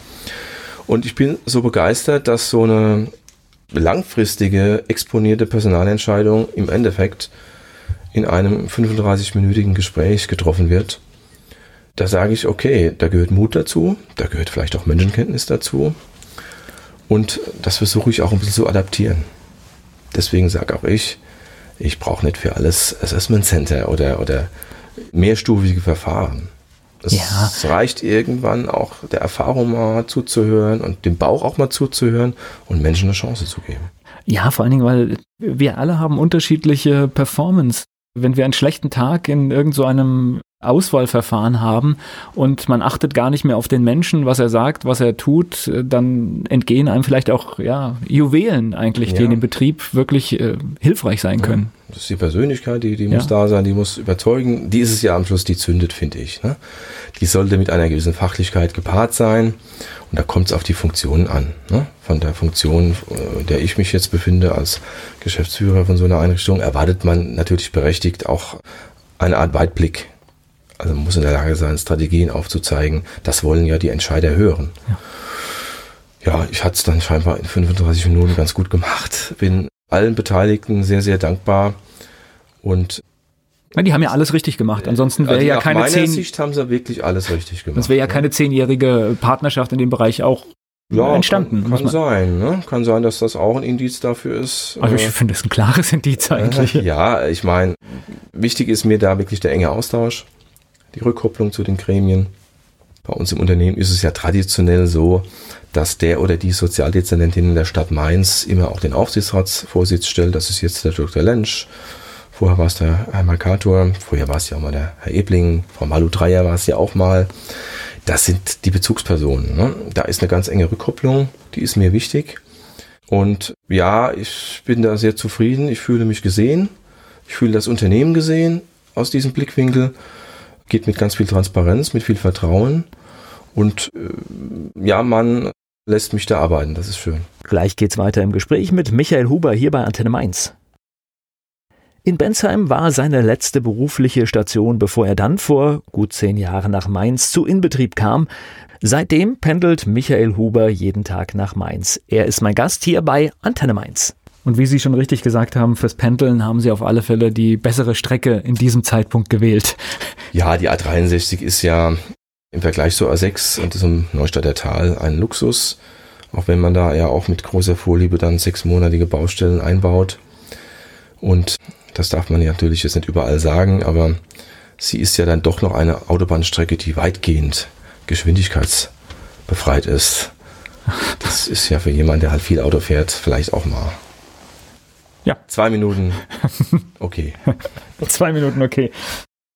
Und ich bin so begeistert, dass so eine langfristige exponierte Personalentscheidung im Endeffekt in einem 35-minütigen Gespräch getroffen wird. Da sage ich, okay, da gehört Mut dazu, da gehört vielleicht auch Menschenkenntnis dazu. Und das versuche ich auch ein bisschen zu adaptieren. Deswegen sage auch ich, ich brauche nicht für alles Assessment Center oder, oder mehrstufige Verfahren. Es ja. reicht irgendwann auch der Erfahrung mal zuzuhören und dem Bauch auch mal zuzuhören und Menschen eine Chance zu geben. Ja, vor allen Dingen, weil wir alle haben unterschiedliche Performance. Wenn wir einen schlechten Tag in irgendeinem so Auswahlverfahren haben und man achtet gar nicht mehr auf den Menschen, was er sagt, was er tut, dann entgehen einem vielleicht auch ja, Juwelen eigentlich, ja. die in dem Betrieb wirklich äh, hilfreich sein können. Das ist die Persönlichkeit, die, die ja. muss da sein, die muss überzeugen. Die ist es ja am Schluss, die zündet, finde ich. Ne? Die sollte mit einer gewissen Fachlichkeit gepaart sein und da kommt es auf die Funktionen an. Ne? Von der Funktion, in äh, der ich mich jetzt befinde als Geschäftsführer von so einer Einrichtung, erwartet man natürlich berechtigt auch eine Art Weitblick also man muss in der Lage sein, Strategien aufzuzeigen. Das wollen ja die Entscheider hören. Ja, ja ich hatte es dann scheinbar in 35 Minuten ganz gut gemacht. Bin allen Beteiligten sehr, sehr dankbar. Und ja, die haben ja alles richtig gemacht. Ansonsten wäre also ja keine zehn. Sicht haben sie wirklich alles richtig gemacht. Das wäre ja keine zehnjährige Partnerschaft in dem Bereich auch ja, entstanden. Kann, kann sein, ne? Kann sein, dass das auch ein Indiz dafür ist. Also ich äh, finde es ein klares Indiz eigentlich. Äh, ja, ich meine, wichtig ist mir da wirklich der enge Austausch die Rückkopplung zu den Gremien. Bei uns im Unternehmen ist es ja traditionell so, dass der oder die Sozialdezernentin in der Stadt Mainz immer auch den Aufsichtsratsvorsitz stellt. Das ist jetzt der Dr. Lensch. Vorher war es der Herr Mercator. Vorher war es ja auch mal der Herr Ebling. Frau Malu Dreier war es ja auch mal. Das sind die Bezugspersonen. Ne? Da ist eine ganz enge Rückkopplung. Die ist mir wichtig. Und ja, ich bin da sehr zufrieden. Ich fühle mich gesehen. Ich fühle das Unternehmen gesehen aus diesem Blickwinkel geht mit ganz viel Transparenz, mit viel Vertrauen und äh, ja, man lässt mich da arbeiten, das ist schön. Gleich geht's weiter im Gespräch mit Michael Huber hier bei Antenne Mainz. In Bensheim war seine letzte berufliche Station, bevor er dann vor gut zehn Jahren nach Mainz zu Inbetrieb kam. Seitdem pendelt Michael Huber jeden Tag nach Mainz. Er ist mein Gast hier bei Antenne Mainz. Und wie Sie schon richtig gesagt haben, fürs Pendeln haben Sie auf alle Fälle die bessere Strecke in diesem Zeitpunkt gewählt. Ja, die A63 ist ja im Vergleich zur A6 und zum Neustadter Tal ein Luxus. Auch wenn man da ja auch mit großer Vorliebe dann sechsmonatige Baustellen einbaut. Und das darf man ja natürlich jetzt nicht überall sagen, aber sie ist ja dann doch noch eine Autobahnstrecke, die weitgehend geschwindigkeitsbefreit ist. Das ist ja für jemanden, der halt viel Auto fährt, vielleicht auch mal ja. Zwei Minuten. Okay. Zwei Minuten, okay.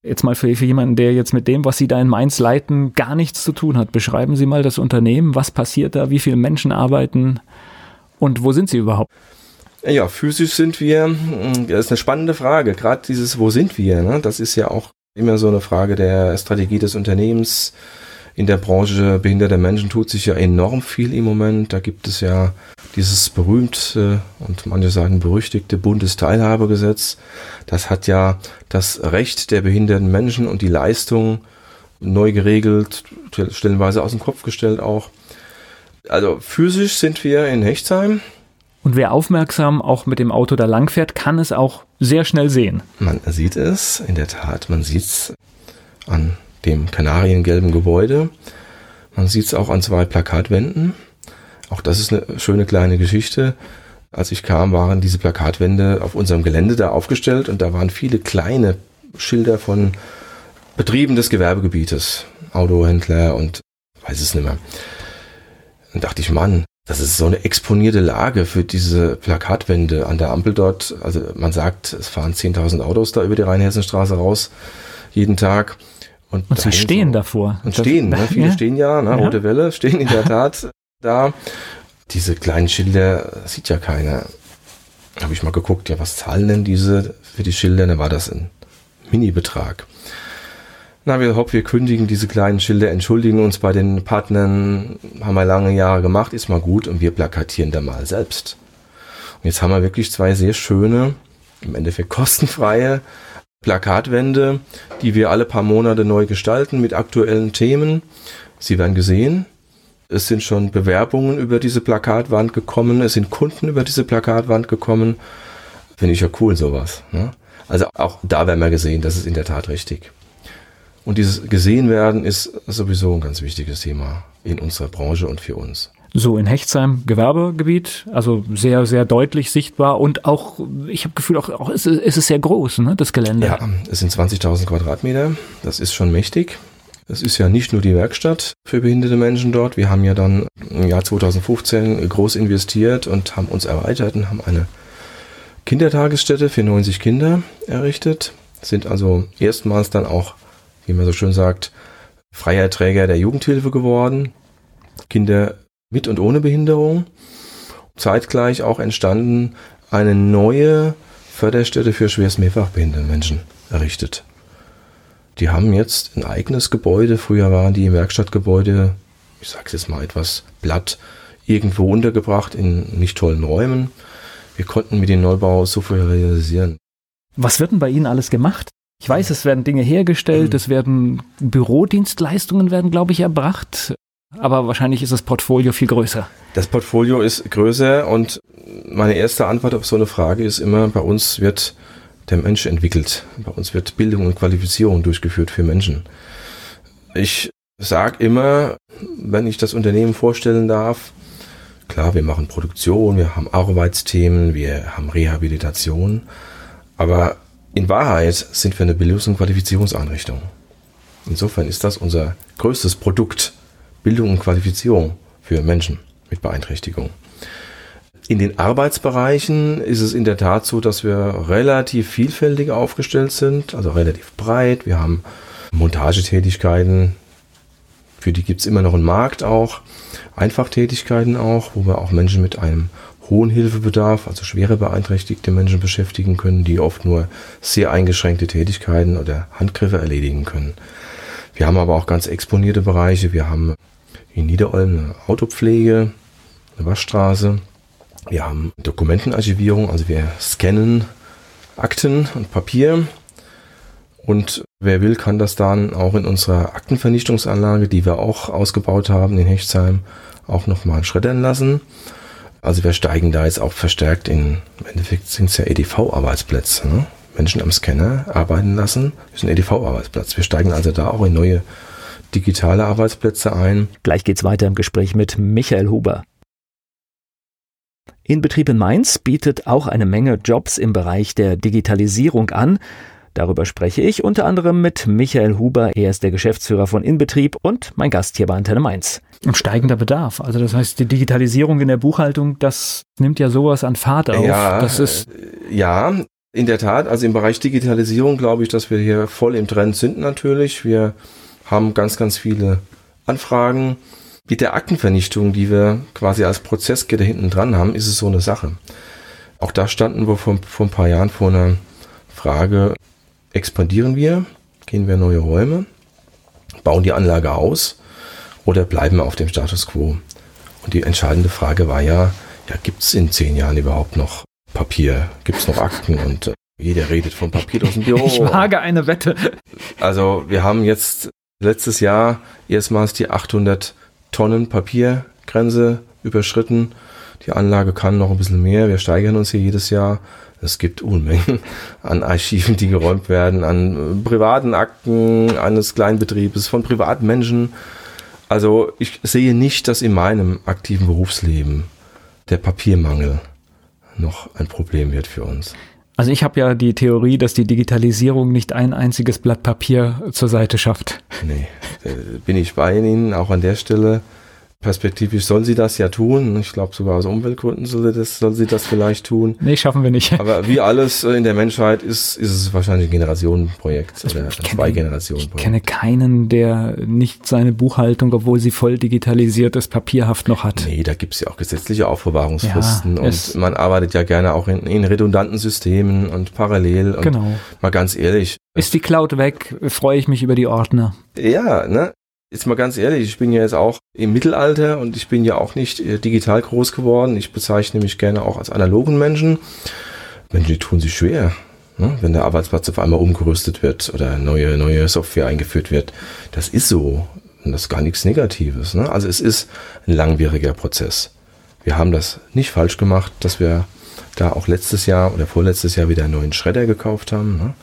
Jetzt mal für, für jemanden, der jetzt mit dem, was Sie da in Mainz leiten, gar nichts zu tun hat. Beschreiben Sie mal das Unternehmen. Was passiert da? Wie viele Menschen arbeiten? Und wo sind Sie überhaupt? Ja, physisch sind wir, hm, das ist eine spannende Frage. Gerade dieses, wo sind wir? Ne? Das ist ja auch immer so eine Frage der Strategie des Unternehmens in der Branche behinderter Menschen tut sich ja enorm viel im Moment. Da gibt es ja dieses berühmte und manche sagen berüchtigte Bundesteilhabegesetz. Das hat ja das Recht der behinderten Menschen und die Leistung neu geregelt, stellenweise aus dem Kopf gestellt auch. Also physisch sind wir in Hechtsheim. Und wer aufmerksam auch mit dem Auto da langfährt, kann es auch sehr schnell sehen. Man sieht es, in der Tat, man sieht es an dem kanariengelben Gebäude. Man sieht es auch an zwei Plakatwänden. Auch das ist eine schöne kleine Geschichte. Als ich kam, waren diese Plakatwände auf unserem Gelände da aufgestellt und da waren viele kleine Schilder von Betrieben des Gewerbegebietes, Autohändler und weiß es nicht mehr. Dann dachte ich, Mann, das ist so eine exponierte Lage für diese Plakatwände an der Ampel dort. Also man sagt, es fahren 10.000 Autos da über die Rheinhessenstraße raus jeden Tag. Und, und sie stehen so, davor. Und stehen, ne? viele ja. stehen ja, ne? Ja. rote Welle, stehen in der Tat da. Diese kleinen Schilder sieht ja keiner. Habe ich mal geguckt, ja, was zahlen denn diese für die Schilder? Dann war das ein Mini-Betrag. Na, wir hopp, wir kündigen diese kleinen Schilder, entschuldigen uns bei den Partnern, haben wir lange Jahre gemacht, ist mal gut und wir plakatieren da mal selbst. Und jetzt haben wir wirklich zwei sehr schöne, im Endeffekt kostenfreie Plakatwände, die wir alle paar Monate neu gestalten mit aktuellen Themen. Sie werden gesehen. Es sind schon Bewerbungen über diese Plakatwand gekommen. Es sind Kunden über diese Plakatwand gekommen. Finde ich ja cool, sowas. Ne? Also auch da werden wir gesehen, das ist in der Tat richtig. Und dieses gesehen werden ist sowieso ein ganz wichtiges Thema in unserer Branche und für uns. So in Hechtsheim Gewerbegebiet, also sehr, sehr deutlich sichtbar und auch, ich habe Gefühl, auch, auch ist, ist es sehr groß, ne, das Gelände. Ja, es sind 20.000 Quadratmeter, das ist schon mächtig. Es ist ja nicht nur die Werkstatt für behinderte Menschen dort. Wir haben ja dann im Jahr 2015 groß investiert und haben uns erweitert und haben eine Kindertagesstätte für 90 Kinder errichtet. Sind also erstmals dann auch, wie man so schön sagt, freier Träger der Jugendhilfe geworden. Kinder mit und ohne Behinderung. Zeitgleich auch entstanden eine neue Förderstätte für schwerst mehrfach behinderte Menschen errichtet. Die haben jetzt ein eigenes Gebäude. Früher waren die im Werkstattgebäude, ich sag's jetzt mal etwas platt, irgendwo untergebracht in nicht tollen Räumen. Wir konnten mit dem Neubau so viel realisieren. Was wird denn bei Ihnen alles gemacht? Ich weiß, es werden Dinge hergestellt, mhm. es werden Bürodienstleistungen werden, glaube ich, erbracht aber wahrscheinlich ist das Portfolio viel größer. Das Portfolio ist größer und meine erste Antwort auf so eine Frage ist immer, bei uns wird der Mensch entwickelt. Bei uns wird Bildung und Qualifizierung durchgeführt für Menschen. Ich sage immer, wenn ich das Unternehmen vorstellen darf, klar, wir machen Produktion, wir haben Arbeitsthemen, wir haben Rehabilitation, aber in Wahrheit sind wir eine Bildungs- und Qualifizierungseinrichtung. Insofern ist das unser größtes Produkt Bildung und Qualifizierung für Menschen mit Beeinträchtigung. In den Arbeitsbereichen ist es in der Tat so, dass wir relativ vielfältig aufgestellt sind, also relativ breit. Wir haben Montagetätigkeiten, für die gibt es immer noch einen Markt auch, Einfachtätigkeiten auch, wo wir auch Menschen mit einem hohen Hilfebedarf, also schwere beeinträchtigte Menschen beschäftigen können, die oft nur sehr eingeschränkte Tätigkeiten oder Handgriffe erledigen können. Wir haben aber auch ganz exponierte Bereiche. Wir haben in Niederolm eine Autopflege, eine Waschstraße. Wir haben Dokumentenarchivierung, also wir scannen Akten und Papier. Und wer will, kann das dann auch in unserer Aktenvernichtungsanlage, die wir auch ausgebaut haben in Hechtsheim, auch nochmal schreddern lassen. Also wir steigen da jetzt auch verstärkt in, im Endeffekt sind es ja EDV-Arbeitsplätze. Ne? Menschen am Scanner arbeiten lassen, ist ein EDV-Arbeitsplatz. Wir steigen also da auch in neue digitale Arbeitsplätze ein. Gleich geht's weiter im Gespräch mit Michael Huber. Inbetrieb in Mainz bietet auch eine Menge Jobs im Bereich der Digitalisierung an. Darüber spreche ich unter anderem mit Michael Huber. Er ist der Geschäftsführer von Inbetrieb und mein Gast hier bei Antenne Mainz. Und steigender Bedarf. Also das heißt, die Digitalisierung in der Buchhaltung, das nimmt ja sowas an Fahrt auf. Ja, das ist ja, in der Tat. Also im Bereich Digitalisierung glaube ich, dass wir hier voll im Trend sind natürlich. Wir haben ganz, ganz viele Anfragen. Mit der Aktenvernichtung, die wir quasi als Prozesskette hinten dran haben, ist es so eine Sache. Auch da standen wir vor, vor ein paar Jahren vor einer Frage, expandieren wir, gehen wir neue Räume, bauen die Anlage aus oder bleiben wir auf dem Status quo? Und die entscheidende Frage war ja, ja gibt es in zehn Jahren überhaupt noch Papier? Gibt es noch Akten? Und äh, jeder redet von Papier aus dem Büro. Ich wage eine Wette. Also wir haben jetzt letztes Jahr erstmals die 800 Tonnen Papiergrenze überschritten. Die Anlage kann noch ein bisschen mehr. Wir steigern uns hier jedes Jahr. Es gibt Unmengen an Archiven, die geräumt werden, an privaten Akten eines Kleinbetriebes, von privaten Menschen. Also ich sehe nicht, dass in meinem aktiven Berufsleben der Papiermangel noch ein Problem wird für uns. Also ich habe ja die Theorie, dass die Digitalisierung nicht ein einziges Blatt Papier zur Seite schafft. Nee, bin ich bei Ihnen, auch an der Stelle. Perspektivisch soll sie das ja tun. Ich glaube sogar aus Umweltgründen soll, das, soll sie das vielleicht tun. Nee, schaffen wir nicht. Aber wie alles in der Menschheit ist, ist es wahrscheinlich ein Generationenprojekt oder ich zwei Generationenprojekt. Ich kenne keinen, der nicht seine Buchhaltung, obwohl sie voll digitalisiert ist, papierhaft noch hat. Nee, da gibt es ja auch gesetzliche Aufbewahrungsfristen ja, und man arbeitet ja gerne auch in, in redundanten Systemen und parallel. Und genau. Mal ganz ehrlich. Ist die Cloud weg, freue ich mich über die Ordner. Ja, ne? Jetzt mal ganz ehrlich, ich bin ja jetzt auch im Mittelalter und ich bin ja auch nicht äh, digital groß geworden. Ich bezeichne mich gerne auch als analogen Menschen. Menschen, die tun sich schwer. Ne? Wenn der Arbeitsplatz auf einmal umgerüstet wird oder neue, neue Software eingeführt wird. Das ist so. Und das ist gar nichts Negatives. Ne? Also es ist ein langwieriger Prozess. Wir haben das nicht falsch gemacht, dass wir da auch letztes Jahr oder vorletztes Jahr wieder einen neuen Schredder gekauft haben. Ne?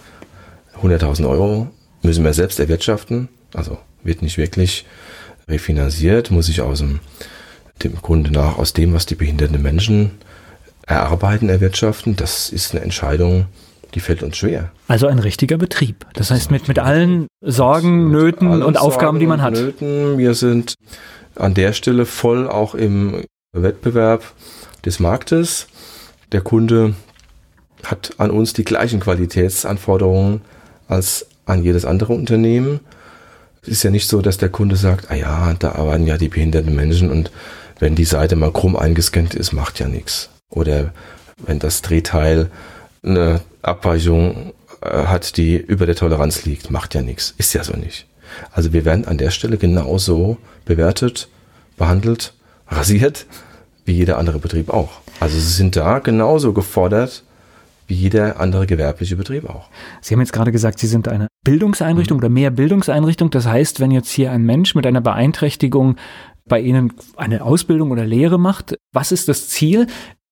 100.000 Euro müssen wir selbst erwirtschaften. Also wird nicht wirklich refinanziert, muss ich aus dem, dem Grunde nach aus dem, was die behinderten Menschen erarbeiten, erwirtschaften. Das ist eine Entscheidung, die fällt uns schwer. Also ein richtiger Betrieb. Das heißt mit, mit allen Sorgen, mit Nöten und Aufgaben, Sorgen die man hat. Nöten. Wir sind an der Stelle voll auch im Wettbewerb des Marktes. Der Kunde hat an uns die gleichen Qualitätsanforderungen als an jedes andere Unternehmen. Es ist ja nicht so, dass der Kunde sagt, ah ja, da arbeiten ja die behinderten Menschen und wenn die Seite mal krumm eingescannt ist, macht ja nichts. Oder wenn das Drehteil eine Abweichung äh, hat, die über der Toleranz liegt, macht ja nichts. Ist ja so nicht. Also wir werden an der Stelle genauso bewertet, behandelt, rasiert, wie jeder andere Betrieb auch. Also sie sind da genauso gefordert wie jeder andere gewerbliche Betrieb auch. Sie haben jetzt gerade gesagt, Sie sind eine Bildungseinrichtung mhm. oder mehr Bildungseinrichtung. Das heißt, wenn jetzt hier ein Mensch mit einer Beeinträchtigung bei Ihnen eine Ausbildung oder Lehre macht, was ist das Ziel?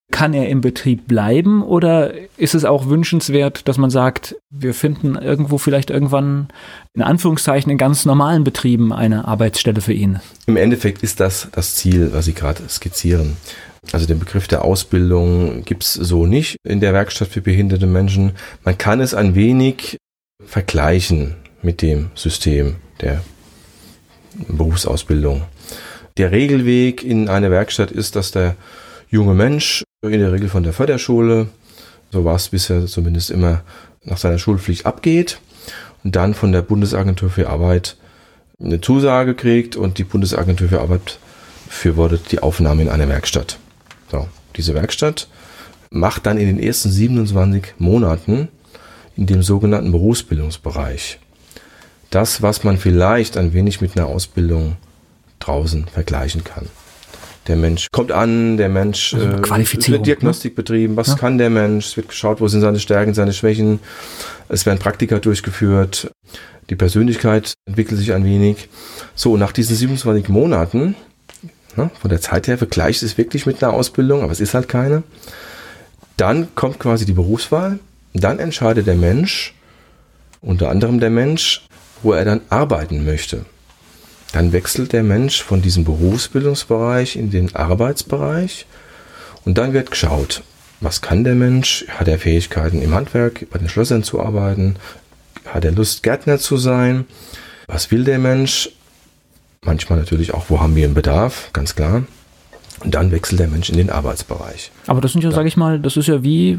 Kann er im Betrieb bleiben oder ist es auch wünschenswert, dass man sagt, wir finden irgendwo vielleicht irgendwann in Anführungszeichen in ganz normalen Betrieben eine Arbeitsstelle für ihn? Im Endeffekt ist das das Ziel, was Sie gerade skizzieren. Also den Begriff der Ausbildung gibt es so nicht in der Werkstatt für behinderte Menschen. Man kann es ein wenig vergleichen mit dem System der Berufsausbildung. Der Regelweg in eine Werkstatt ist, dass der junge Mensch in der Regel von der Förderschule, so war es bisher zumindest immer, nach seiner Schulpflicht abgeht und dann von der Bundesagentur für Arbeit eine Zusage kriegt und die Bundesagentur für Arbeit befürwortet die Aufnahme in eine Werkstatt. Diese Werkstatt macht dann in den ersten 27 Monaten in dem sogenannten Berufsbildungsbereich das, was man vielleicht ein wenig mit einer Ausbildung draußen vergleichen kann. Der Mensch kommt an, der Mensch also äh, wird Diagnostik ne? betrieben, was ja. kann der Mensch, es wird geschaut, wo sind seine Stärken, seine Schwächen, es werden Praktika durchgeführt, die Persönlichkeit entwickelt sich ein wenig. So, nach diesen 27 Monaten, ne, von der Zeit her vergleicht es wirklich mit einer Ausbildung, aber es ist halt keine. Dann kommt quasi die Berufswahl, dann entscheidet der Mensch, unter anderem der Mensch, wo er dann arbeiten möchte. Dann wechselt der Mensch von diesem Berufsbildungsbereich in den Arbeitsbereich und dann wird geschaut, was kann der Mensch? Hat er Fähigkeiten im Handwerk, bei den Schlössern zu arbeiten? Hat er Lust, Gärtner zu sein? Was will der Mensch? Manchmal natürlich auch, wo haben wir einen Bedarf, ganz klar. Und dann wechselt der Mensch in den Arbeitsbereich. Aber das sind ja, sage ich mal, das ist ja wie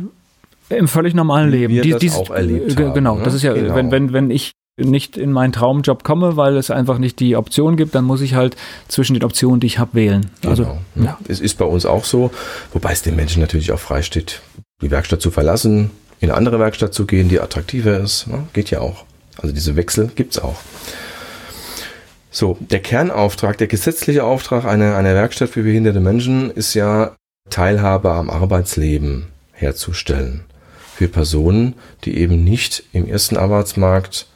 im völlig normalen Leben. Wir das Dies, auch erlebt haben, Genau, ne? das ist ja, genau. wenn, wenn, wenn ich nicht in meinen Traumjob komme, weil es einfach nicht die Option gibt, dann muss ich halt zwischen den Optionen, die ich habe, wählen. Also, genau. ja. Es ist bei uns auch so, wobei es den Menschen natürlich auch frei steht, die Werkstatt zu verlassen, in eine andere Werkstatt zu gehen, die attraktiver ist. Ne? Geht ja auch. Also diese Wechsel gibt es auch. So, der Kernauftrag, der gesetzliche Auftrag einer, einer Werkstatt für behinderte Menschen ist ja, Teilhabe am Arbeitsleben herzustellen. Für Personen, die eben nicht im ersten Arbeitsmarkt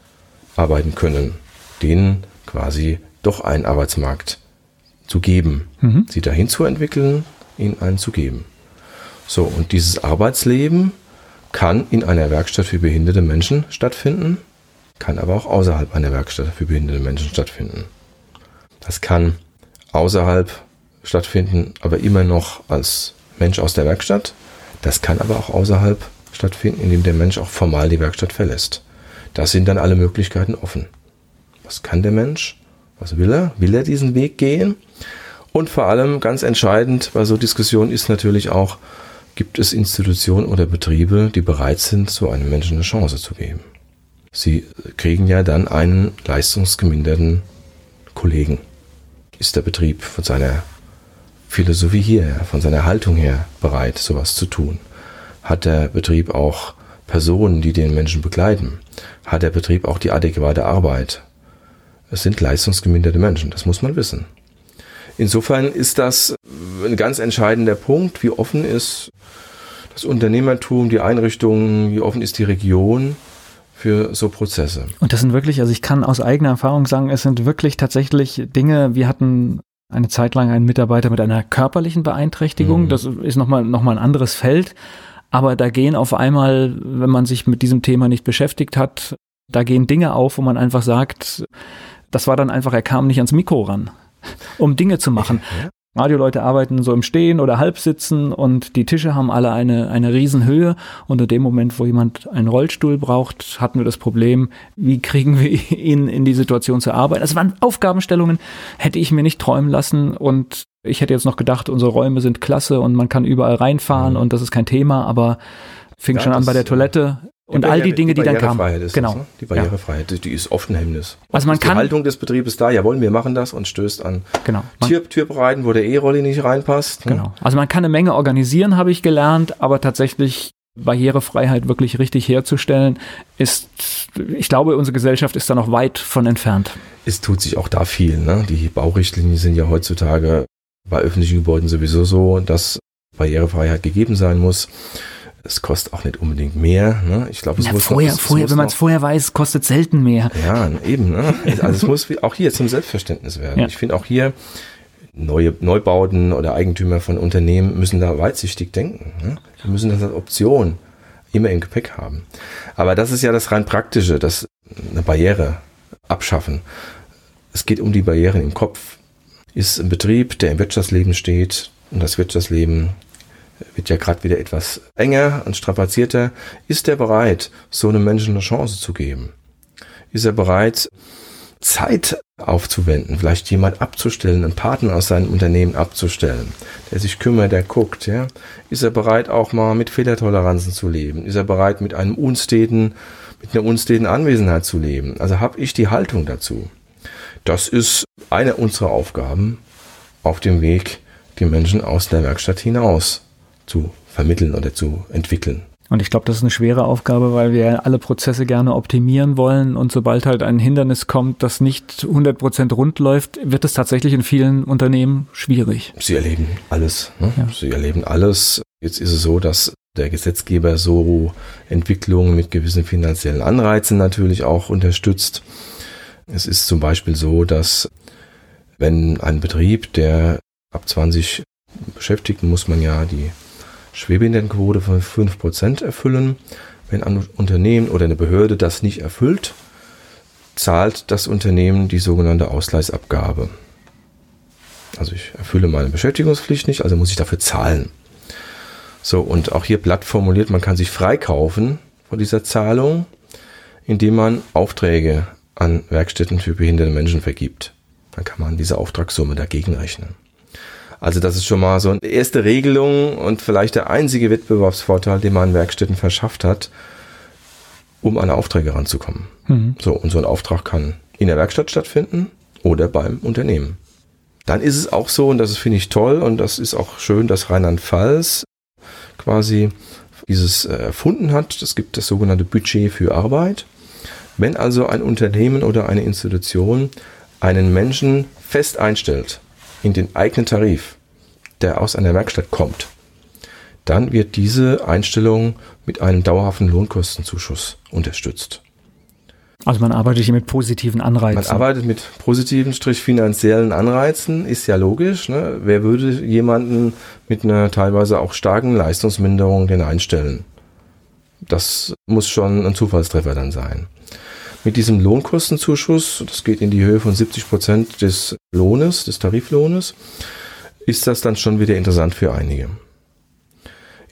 arbeiten können, denen quasi doch einen Arbeitsmarkt zu geben, mhm. sie dahin zu entwickeln, ihnen einen zu geben. So, und dieses Arbeitsleben kann in einer Werkstatt für behinderte Menschen stattfinden, kann aber auch außerhalb einer Werkstatt für behinderte Menschen stattfinden. Das kann außerhalb stattfinden, aber immer noch als Mensch aus der Werkstatt. Das kann aber auch außerhalb stattfinden, indem der Mensch auch formal die Werkstatt verlässt. Da sind dann alle Möglichkeiten offen. Was kann der Mensch? Was will er? Will er diesen Weg gehen? Und vor allem ganz entscheidend bei so Diskussionen ist natürlich auch, gibt es Institutionen oder Betriebe, die bereit sind, so einem Menschen eine Chance zu geben. Sie kriegen ja dann einen leistungsgeminderten Kollegen. Ist der Betrieb von seiner Philosophie her, von seiner Haltung her bereit, sowas zu tun? Hat der Betrieb auch Personen, die den Menschen begleiten? Hat der Betrieb auch die adäquate Arbeit? Es sind leistungsgeminderte Menschen, das muss man wissen. Insofern ist das ein ganz entscheidender Punkt, wie offen ist das Unternehmertum, die Einrichtungen, wie offen ist die Region für so Prozesse. Und das sind wirklich, also ich kann aus eigener Erfahrung sagen, es sind wirklich tatsächlich Dinge, wir hatten eine Zeit lang einen Mitarbeiter mit einer körperlichen Beeinträchtigung, mhm. das ist nochmal noch mal ein anderes Feld, aber da gehen auf einmal, wenn man sich mit diesem Thema nicht beschäftigt hat, da gehen Dinge auf, wo man einfach sagt, das war dann einfach, er kam nicht ans Mikro ran, um Dinge zu machen. Ja. Radioleute arbeiten so im Stehen oder Halbsitzen und die Tische haben alle eine, eine Riesenhöhe. Und in dem Moment, wo jemand einen Rollstuhl braucht, hatten wir das Problem, wie kriegen wir ihn in die Situation zu arbeiten. Das waren Aufgabenstellungen, hätte ich mir nicht träumen lassen. Und ich hätte jetzt noch gedacht, unsere Räume sind klasse und man kann überall reinfahren mhm. und das ist kein Thema, aber fing ja, schon an bei der Toilette und all die Dinge, die, die dann kamen. Ist genau. Das, ne? Die Barrierefreiheit, ja. die ist oft ein Hemmnis. Also man ist kann die Haltung des Betriebes da, jawohl, wir machen das und stößt an genau. Tür, Türbereiten, wo der E-Rolli nicht reinpasst. Ne? Genau. Also man kann eine Menge organisieren, habe ich gelernt, aber tatsächlich Barrierefreiheit wirklich richtig herzustellen, ist, ich glaube, unsere Gesellschaft ist da noch weit von entfernt. Es tut sich auch da viel. Ne? Die Baurichtlinien sind ja heutzutage bei öffentlichen Gebäuden sowieso so, dass Barrierefreiheit gegeben sein muss. Es kostet auch nicht unbedingt mehr. Ne? Ich glaube, es ja, muss vorher, noch, es, vorher, es wenn man es vorher weiß, kostet selten mehr. Ja, eben. Ne? Also es muss auch hier zum Selbstverständnis werden. Ja. Ich finde auch hier neue Neubauten oder Eigentümer von Unternehmen müssen da weitsichtig denken. Ne? Wir müssen das als Option immer im Gepäck haben. Aber das ist ja das rein praktische, das eine Barriere abschaffen. Es geht um die Barrieren im Kopf. Ist ein Betrieb, der im Wirtschaftsleben steht und das Wirtschaftsleben wird ja gerade wieder etwas enger und strapazierter. Ist er bereit, so einem Menschen eine Chance zu geben? Ist er bereit, Zeit aufzuwenden, vielleicht jemand abzustellen, einen Partner aus seinem Unternehmen abzustellen, der sich kümmert, der guckt, ja? Ist er bereit, auch mal mit Fehlertoleranzen zu leben? Ist er bereit, mit einem unsteten, mit einer unsteten Anwesenheit zu leben? Also habe ich die Haltung dazu. Das ist eine unserer Aufgaben auf dem Weg, die Menschen aus der Werkstatt hinaus zu vermitteln oder zu entwickeln. Und ich glaube, das ist eine schwere Aufgabe, weil wir alle Prozesse gerne optimieren wollen. Und sobald halt ein Hindernis kommt, das nicht 100% rund läuft, wird es tatsächlich in vielen Unternehmen schwierig. Sie erleben alles. Ne? Ja. Sie erleben alles. Jetzt ist es so, dass der Gesetzgeber so Entwicklungen mit gewissen finanziellen Anreizen natürlich auch unterstützt. Es ist zum Beispiel so, dass wenn ein Betrieb, der ab 20 Beschäftigten muss man ja die Schwerbehindertenquote von 5% erfüllen. Wenn ein Unternehmen oder eine Behörde das nicht erfüllt, zahlt das Unternehmen die sogenannte Ausgleichsabgabe. Also ich erfülle meine Beschäftigungspflicht nicht, also muss ich dafür zahlen. So, und auch hier platt formuliert, man kann sich freikaufen von dieser Zahlung, indem man Aufträge an Werkstätten für behinderte Menschen vergibt. Dann kann man diese Auftragssumme dagegen rechnen. Also das ist schon mal so eine erste Regelung und vielleicht der einzige Wettbewerbsvorteil, den man Werkstätten verschafft hat, um an Aufträge ranzukommen. Mhm. So, und so ein Auftrag kann in der Werkstatt stattfinden oder beim Unternehmen. Dann ist es auch so, und das finde ich toll, und das ist auch schön, dass Rheinland-Pfalz quasi dieses äh, erfunden hat. Es gibt das sogenannte Budget für Arbeit. Wenn also ein Unternehmen oder eine Institution einen Menschen fest einstellt, in den eigenen Tarif, der aus einer Werkstatt kommt, dann wird diese Einstellung mit einem dauerhaften Lohnkostenzuschuss unterstützt. Also man arbeitet hier mit positiven Anreizen. Man arbeitet mit positiven, strich finanziellen Anreizen, ist ja logisch. Ne? Wer würde jemanden mit einer teilweise auch starken Leistungsminderung denn einstellen? Das muss schon ein Zufallstreffer dann sein. Mit diesem Lohnkostenzuschuss, das geht in die Höhe von 70 Prozent des Lohnes, des Tariflohnes, ist das dann schon wieder interessant für einige.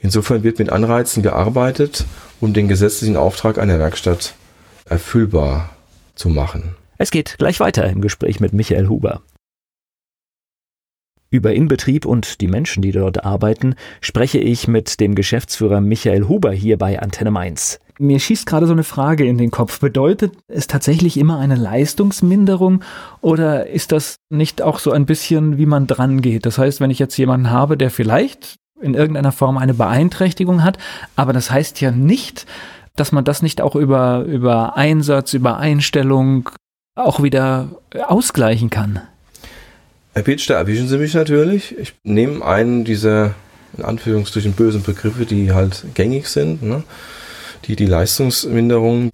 Insofern wird mit Anreizen gearbeitet, um den gesetzlichen Auftrag einer Werkstatt erfüllbar zu machen. Es geht gleich weiter im Gespräch mit Michael Huber. Über Inbetrieb und die Menschen, die dort arbeiten, spreche ich mit dem Geschäftsführer Michael Huber hier bei Antenne Mainz. Mir schießt gerade so eine Frage in den Kopf. Bedeutet es tatsächlich immer eine Leistungsminderung oder ist das nicht auch so ein bisschen, wie man dran geht? Das heißt, wenn ich jetzt jemanden habe, der vielleicht in irgendeiner Form eine Beeinträchtigung hat, aber das heißt ja nicht, dass man das nicht auch über, über Einsatz, über Einstellung auch wieder ausgleichen kann. Da erwischen Sie mich natürlich. Ich nehme einen dieser in Anführungsstrichen bösen Begriffe, die halt gängig sind, ne? die die Leistungsminderung.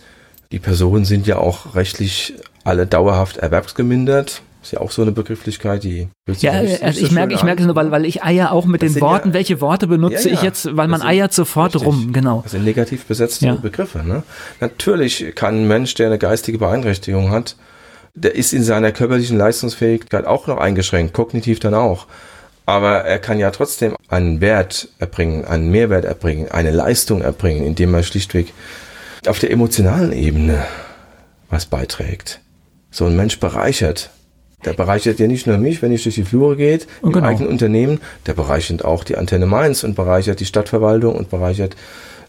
Die Personen sind ja auch rechtlich alle dauerhaft erwerbsgemindert. Ist ja auch so eine Begrifflichkeit, die. Ja, also ich merke, ich merke es nur, weil, weil ich eier auch mit das den Worten, ja, welche Worte benutze ja, ja. ich jetzt, weil man eiert sofort richtig. rum, genau. Das sind negativ besetzte Begriffe. Ne? Natürlich kann ein Mensch, der eine geistige Beeinträchtigung hat, der ist in seiner körperlichen Leistungsfähigkeit auch noch eingeschränkt, kognitiv dann auch. Aber er kann ja trotzdem einen Wert erbringen, einen Mehrwert erbringen, eine Leistung erbringen, indem er schlichtweg auf der emotionalen Ebene was beiträgt. So ein Mensch bereichert. Der bereichert ja nicht nur mich, wenn ich durch die Flure geht, im genau. eigenen Unternehmen, der bereichert auch die Antenne Mainz und bereichert die Stadtverwaltung und bereichert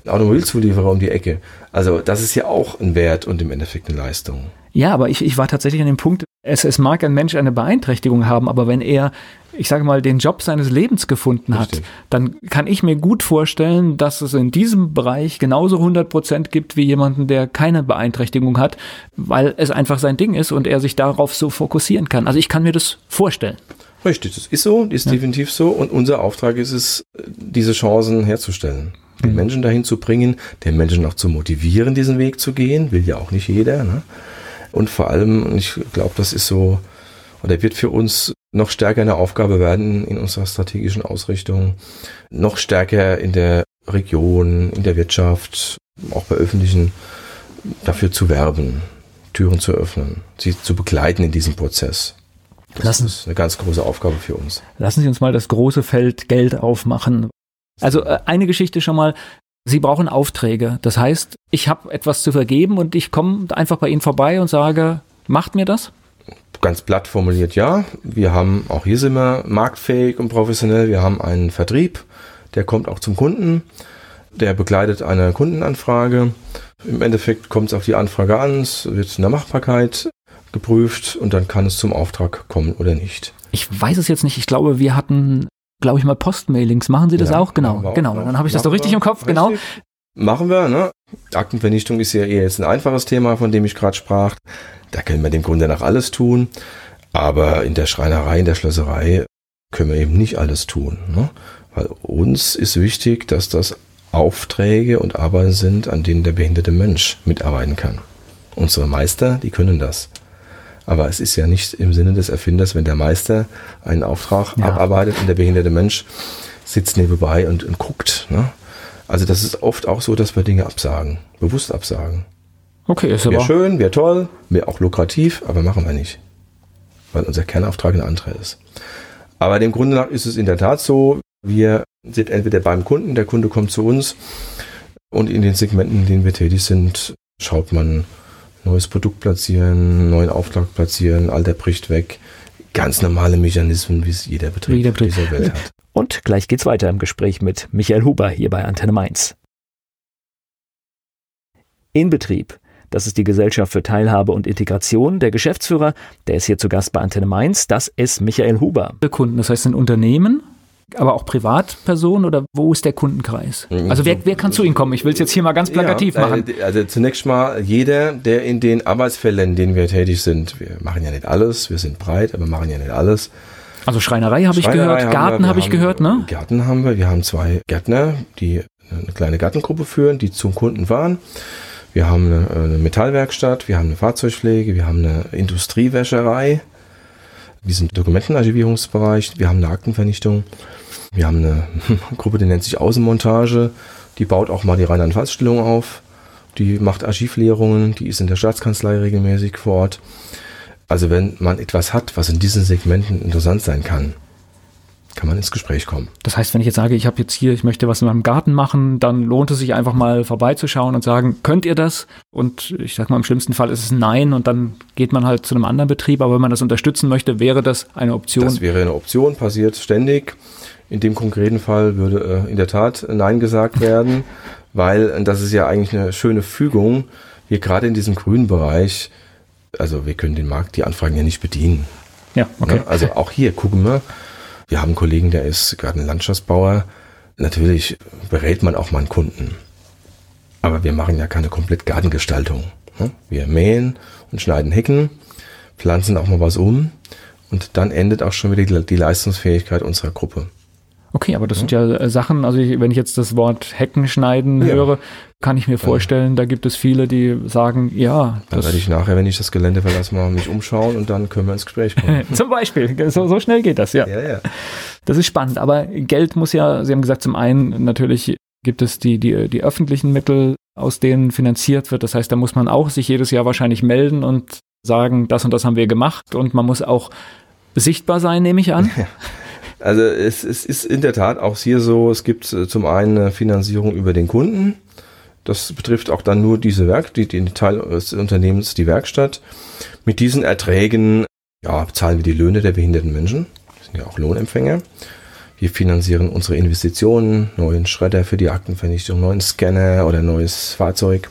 Automobilzulieferer um die Ecke. Also das ist ja auch ein Wert und im Endeffekt eine Leistung. Ja, aber ich, ich war tatsächlich an dem Punkt, es, es mag ein Mensch eine Beeinträchtigung haben, aber wenn er, ich sage mal, den Job seines Lebens gefunden Richtig. hat, dann kann ich mir gut vorstellen, dass es in diesem Bereich genauso 100 Prozent gibt wie jemanden, der keine Beeinträchtigung hat, weil es einfach sein Ding ist und er sich darauf so fokussieren kann. Also ich kann mir das vorstellen. Richtig, das ist so, ist ja. definitiv so und unser Auftrag ist es, diese Chancen herzustellen den mhm. Menschen dahin zu bringen, den Menschen auch zu motivieren, diesen Weg zu gehen, will ja auch nicht jeder. Ne? Und vor allem, ich glaube, das ist so, oder wird für uns noch stärker eine Aufgabe werden in unserer strategischen Ausrichtung, noch stärker in der Region, in der Wirtschaft, auch bei öffentlichen, dafür zu werben, Türen zu öffnen, sie zu begleiten in diesem Prozess. Das Lassen, ist eine ganz große Aufgabe für uns. Lassen Sie uns mal das große Feld Geld aufmachen. Also äh, eine Geschichte schon mal, Sie brauchen Aufträge. Das heißt, ich habe etwas zu vergeben und ich komme einfach bei Ihnen vorbei und sage, macht mir das? Ganz platt formuliert ja. Wir haben, auch hier sind wir marktfähig und professionell. Wir haben einen Vertrieb, der kommt auch zum Kunden, der begleitet eine Kundenanfrage. Im Endeffekt kommt es auf die Anfrage an, es wird in der Machbarkeit geprüft und dann kann es zum Auftrag kommen oder nicht. Ich weiß es jetzt nicht. Ich glaube, wir hatten glaube ich mal, Postmailings. Machen Sie das ja, auch? Genau, auch, genau. Dann habe ich das doch richtig im Kopf, genau. richtig. genau. Machen wir, ne? Aktenvernichtung ist ja eher jetzt ein einfaches Thema, von dem ich gerade sprach. Da können wir dem Grunde nach alles tun. Aber in der Schreinerei, in der Schlosserei können wir eben nicht alles tun. Ne? Weil uns ist wichtig, dass das Aufträge und Arbeiten sind, an denen der behinderte Mensch mitarbeiten kann. Unsere Meister, die können das. Aber es ist ja nicht im Sinne des Erfinders, wenn der Meister einen Auftrag ja. abarbeitet und der behinderte Mensch sitzt nebenbei und, und guckt. Ne? Also das ist oft auch so, dass wir Dinge absagen, bewusst absagen. Okay, ist aber. Wäre schön, wäre toll, wäre auch lukrativ, aber machen wir nicht. Weil unser Kernauftrag ein anderer ist. Aber dem Grunde nach ist es in der Tat so, wir sind entweder beim Kunden, der Kunde kommt zu uns und in den Segmenten, in denen wir tätig sind, schaut man neues Produkt platzieren, neuen Auftrag platzieren, alter bricht weg. Ganz normale Mechanismen, wie es jeder Betrieb, jeder Betrieb. dieser Welt hat. Und gleich geht's weiter im Gespräch mit Michael Huber hier bei Antenne Mainz. In Betrieb. Das ist die Gesellschaft für Teilhabe und Integration. Der Geschäftsführer, der ist hier zu Gast bei Antenne Mainz, das ist Michael Huber. Kunden, das heißt ein Unternehmen, aber auch Privatpersonen oder wo ist der Kundenkreis? Mhm. Also wer, wer kann zu Ihnen kommen? Ich will es jetzt hier mal ganz plakativ ja, machen. Äh, also zunächst mal jeder, der in den Arbeitsfällen, in denen wir tätig sind, wir machen ja nicht alles, wir sind breit, aber machen ja nicht alles. Also Schreinerei habe ich gehört, Garten habe ich gehört, ne? Garten haben wir, wir haben zwei Gärtner, die eine kleine Gartengruppe führen, die zum Kunden fahren. Wir haben eine, eine Metallwerkstatt, wir haben eine Fahrzeugpflege, wir haben eine Industriewäscherei, sind Dokumentenarchivierungsbereich, wir haben eine Aktenvernichtung, wir haben eine Gruppe, die nennt sich Außenmontage, die baut auch mal die Rheinland-Pfalz-Stellung auf, die macht Archivlehrungen, die ist in der Staatskanzlei regelmäßig vor Ort. Also wenn man etwas hat, was in diesen Segmenten interessant sein kann, kann man ins Gespräch kommen. Das heißt, wenn ich jetzt sage, ich habe jetzt hier, ich möchte was in meinem Garten machen, dann lohnt es sich einfach mal vorbeizuschauen und sagen, könnt ihr das? Und ich sage mal, im schlimmsten Fall ist es Nein und dann geht man halt zu einem anderen Betrieb. Aber wenn man das unterstützen möchte, wäre das eine Option. Das wäre eine Option, passiert ständig. In dem konkreten Fall würde äh, in der Tat Nein gesagt werden, weil das ist ja eigentlich eine schöne Fügung. Wir gerade in diesem grünen Bereich, also wir können den Markt, die Anfragen ja nicht bedienen. Ja, okay. Ne? Also auch hier gucken wir, wir haben einen Kollegen, der ist gerade ein Landschaftsbauer. Natürlich berät man auch mal einen Kunden. Aber wir machen ja keine komplett Gartengestaltung. Ne? Wir mähen und schneiden Hecken, pflanzen auch mal was um und dann endet auch schon wieder die Leistungsfähigkeit unserer Gruppe. Okay, aber das sind ja äh, Sachen, also ich, wenn ich jetzt das Wort Hecken schneiden Ja. höre, kann ich mir vorstellen, da gibt es viele, die sagen, ja, Dann werde ich nachher, wenn ich das Gelände verlasse, mal mich umschauen und dann können wir ins Gespräch kommen. zum Beispiel, so, so schnell geht das, ja. ja, ja. Das ist spannend, aber Geld muss ja, Sie haben gesagt, zum einen natürlich gibt es die, die, die öffentlichen Mittel, aus denen finanziert wird. Das heißt, da muss man auch sich jedes Jahr wahrscheinlich melden und sagen, das und das haben wir gemacht und man muss auch sichtbar sein, nehme ich an. Also es, es ist in der Tat auch hier so, es gibt äh, zum einen eine Finanzierung über den Kunden. Das betrifft auch dann nur diese Werk, die, den Teil des Unternehmens, die Werkstatt. Mit diesen Erträgen ja, bezahlen wir die Löhne der behinderten Menschen. Wir sind ja auch Lohnempfänger. Wir finanzieren unsere Investitionen, neuen Schredder für die Aktenvernichtung, neuen Scanner oder neues Fahrzeug.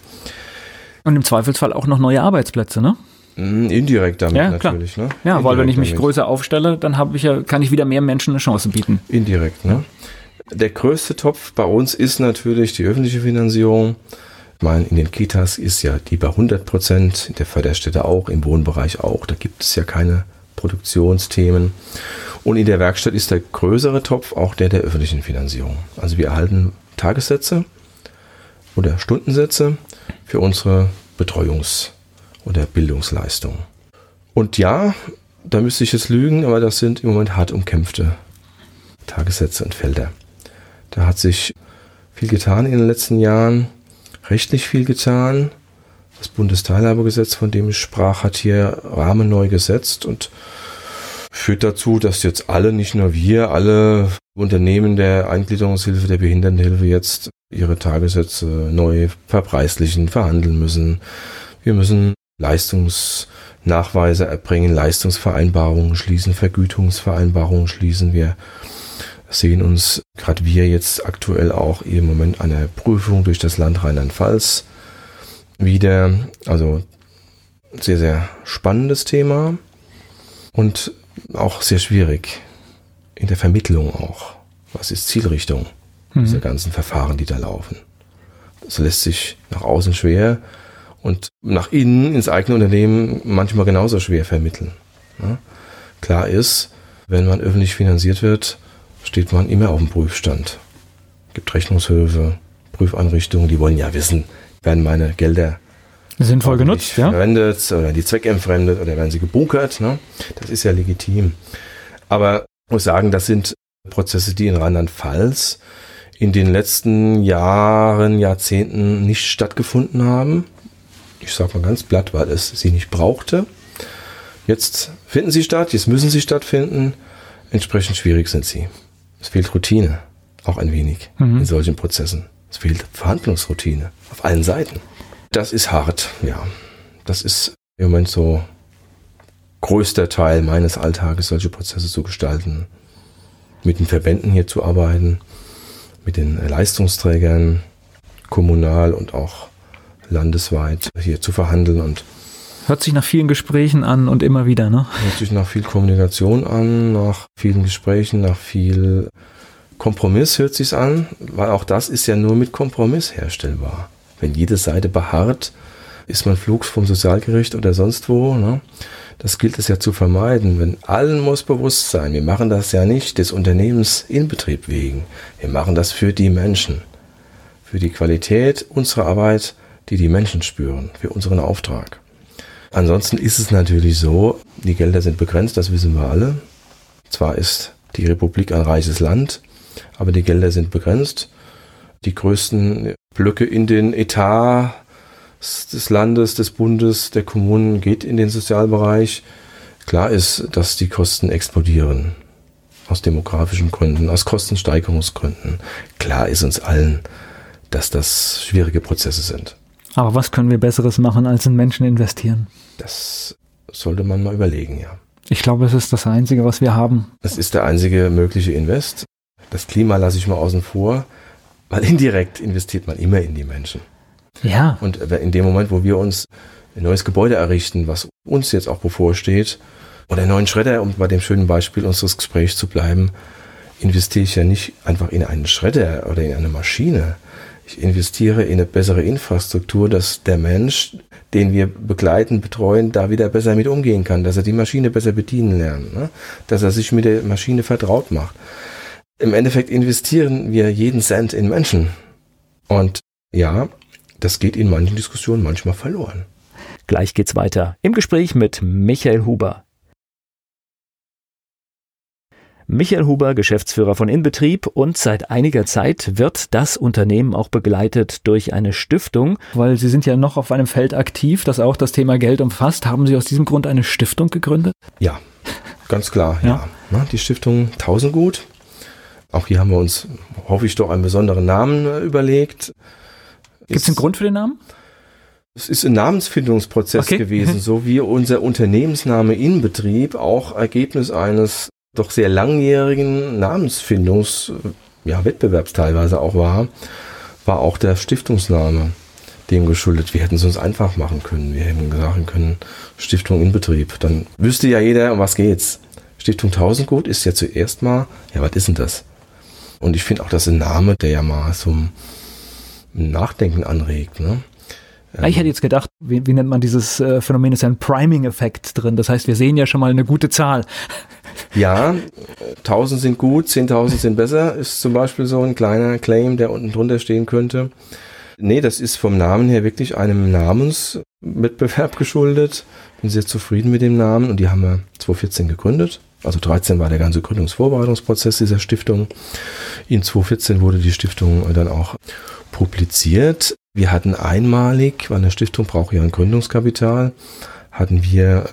Und im Zweifelsfall auch noch neue Arbeitsplätze, ne? Mm, Indirekt damit Ja, natürlich. Ne? Ja, weil wenn Indirekt ich mich damit. größer aufstelle, dann habe ich ja, kann ich wieder mehr Menschen eine Chance bieten. Indirekt, ne? Der größte Topf bei uns ist natürlich die öffentliche Finanzierung. Ich meine, in den Kitas ist ja die bei 100 Prozent, in der Förderstätte auch, im Wohnbereich auch. Da gibt es ja keine Produktionsthemen. Und in der Werkstatt ist der größere Topf auch der der öffentlichen Finanzierung. Also wir erhalten Tagessätze oder Stundensätze für unsere Betreuungs- oder Bildungsleistung. Und ja, da müsste ich jetzt lügen, aber das sind im Moment hart umkämpfte Tagessätze und Felder. Da hat sich viel getan in den letzten Jahren, rechtlich viel getan. Das Bundesteilhabegesetz, von dem ich sprach, hat hier Rahmen neu gesetzt und führt dazu, dass jetzt alle, nicht nur wir, alle Unternehmen der Eingliederungshilfe, der Behindertenhilfe jetzt ihre Tagessätze neu verpreislichen, verhandeln müssen. Wir müssen Leistungsnachweise erbringen, Leistungsvereinbarungen schließen, Vergütungsvereinbarungen schließen. Wir sehen uns, gerade wir jetzt aktuell auch im Moment einer Prüfung durch das Land Rheinland-Pfalz wieder. Also sehr, sehr spannendes Thema und auch sehr schwierig in der Vermittlung auch. Was ist Zielrichtung dieser ganzen Verfahren, die da laufen? Das lässt sich nach außen schwer und nach innen ins eigene Unternehmen manchmal genauso schwer vermitteln. Ja? Klar ist, wenn man öffentlich finanziert wird, steht man immer auf dem Prüfstand. gibt Rechnungshöfe, Prüfeinrichtungen, die wollen ja wissen, werden meine Gelder Sinnvoll genutzt, ja? verwendet oder die zweckentfremdet oder werden sie gebunkert. Ne? Das ist ja legitim. Aber ich muss sagen, das sind Prozesse, die in Rheinland-Pfalz in den letzten Jahren, Jahrzehnten nicht stattgefunden haben. Ich sage mal ganz platt, weil es sie nicht brauchte. Jetzt finden sie statt, jetzt müssen sie stattfinden. Entsprechend schwierig sind sie. Es fehlt Routine, auch ein wenig Mhm. in solchen Prozessen. Es fehlt Verhandlungsroutine auf allen Seiten. Das ist hart, ja. Das ist im Moment so größter Teil meines Alltages, solche Prozesse zu gestalten. Mit den Verbänden hier zu arbeiten, mit den Leistungsträgern, kommunal und auch landesweit hier zu verhandeln und Hört sich nach vielen Gesprächen an und immer wieder, ne? hört sich nach viel Kommunikation an, nach vielen Gesprächen, nach viel Kompromiss hört sich's an, weil auch das ist ja nur mit Kompromiss herstellbar. Wenn jede Seite beharrt, ist man flugs vom Sozialgericht oder sonst wo. Ne? Das gilt es ja zu vermeiden. Wenn allen muss bewusst sein, wir machen das ja nicht des Unternehmens in Betrieb wegen. Wir machen das für die Menschen. Für die Qualität unserer Arbeit, die die Menschen spüren, für unseren Auftrag. Ansonsten ist es natürlich so, die Gelder sind begrenzt, das wissen wir alle. Zwar ist die Republik ein reiches Land, aber die Gelder sind begrenzt. Die größten Blöcke in den Etat des Landes, des Bundes, der Kommunen geht in den Sozialbereich. Klar ist, dass die Kosten explodieren. Aus demografischen Gründen, aus Kostensteigerungsgründen. Klar ist uns allen, dass das schwierige Prozesse sind. Aber was können wir Besseres machen, als in Menschen investieren? Das sollte man mal überlegen, ja. Ich glaube, es ist das Einzige, was wir haben. Das ist der einzige mögliche Invest. Das Klima lasse ich mal außen vor, weil indirekt investiert man immer in die Menschen. Ja. Und in dem Moment, wo wir uns ein neues Gebäude errichten, was uns jetzt auch bevorsteht, oder einen neuen Schredder, um bei dem schönen Beispiel unseres Gesprächs zu bleiben, investiere ich ja nicht einfach in einen Schredder oder in eine Maschine. Ich investiere in eine bessere Infrastruktur, dass der Mensch, den wir begleiten, betreuen, da wieder besser mit umgehen kann, dass er die Maschine besser bedienen lernt, ne? dass er sich mit der Maschine vertraut macht. im Endeffekt investieren wir jeden Cent in Menschen. Und ja, das geht in manchen Diskussionen manchmal verloren. Gleich geht's weiter im Gespräch mit Michael Huber. Michael Huber, Geschäftsführer von Inbetrieb und seit einiger Zeit wird das Unternehmen auch begleitet durch eine Stiftung. Weil Sie sind ja noch auf einem Feld aktiv, das auch das Thema Geld umfasst. Haben Sie aus diesem Grund eine Stiftung gegründet? Ja, ganz klar, ja. ja. Die Stiftung Tausendgut. Auch hier haben wir uns, hoffe ich, doch einen besonderen Namen äh, überlegt. Gibt es einen Grund für den Namen? Es ist ein Namensfindungsprozess okay. gewesen, so wie unser Unternehmensname Inbetrieb auch Ergebnis eines doch sehr langjährigen Namensfindungs, ja, teilweise auch war, war auch der Stiftungsname dem geschuldet. Wir hätten es uns einfach machen können. Wir hätten sagen können, Stiftung in Betrieb. Dann wüsste ja jeder, um was geht's. Stiftung Tausendgut ist ja zuerst mal, ja, was ist denn das? Und ich finde auch, das ist ein Name, der ja mal zum Nachdenken anregt. Ne? Ich hätte jetzt gedacht, wie, wie nennt man dieses äh, Phänomen, ist ja ein Priming-Effekt drin. Das heißt, wir sehen ja schon mal eine gute Zahl. Ja, 1000 sind gut, 10.000 sind besser, ist zum Beispiel so ein kleiner Claim, der unten drunter stehen könnte. Nee, das ist vom Namen her wirklich einem Namenswettbewerb geschuldet. Bin sehr zufrieden mit dem Namen und die haben wir 2014 gegründet. Also 13 war der ganze Gründungsvorbereitungsprozess dieser Stiftung. In 2014 wurde die Stiftung dann auch publiziert. Wir hatten einmalig, weil eine Stiftung braucht ja ein Gründungskapital, hatten wir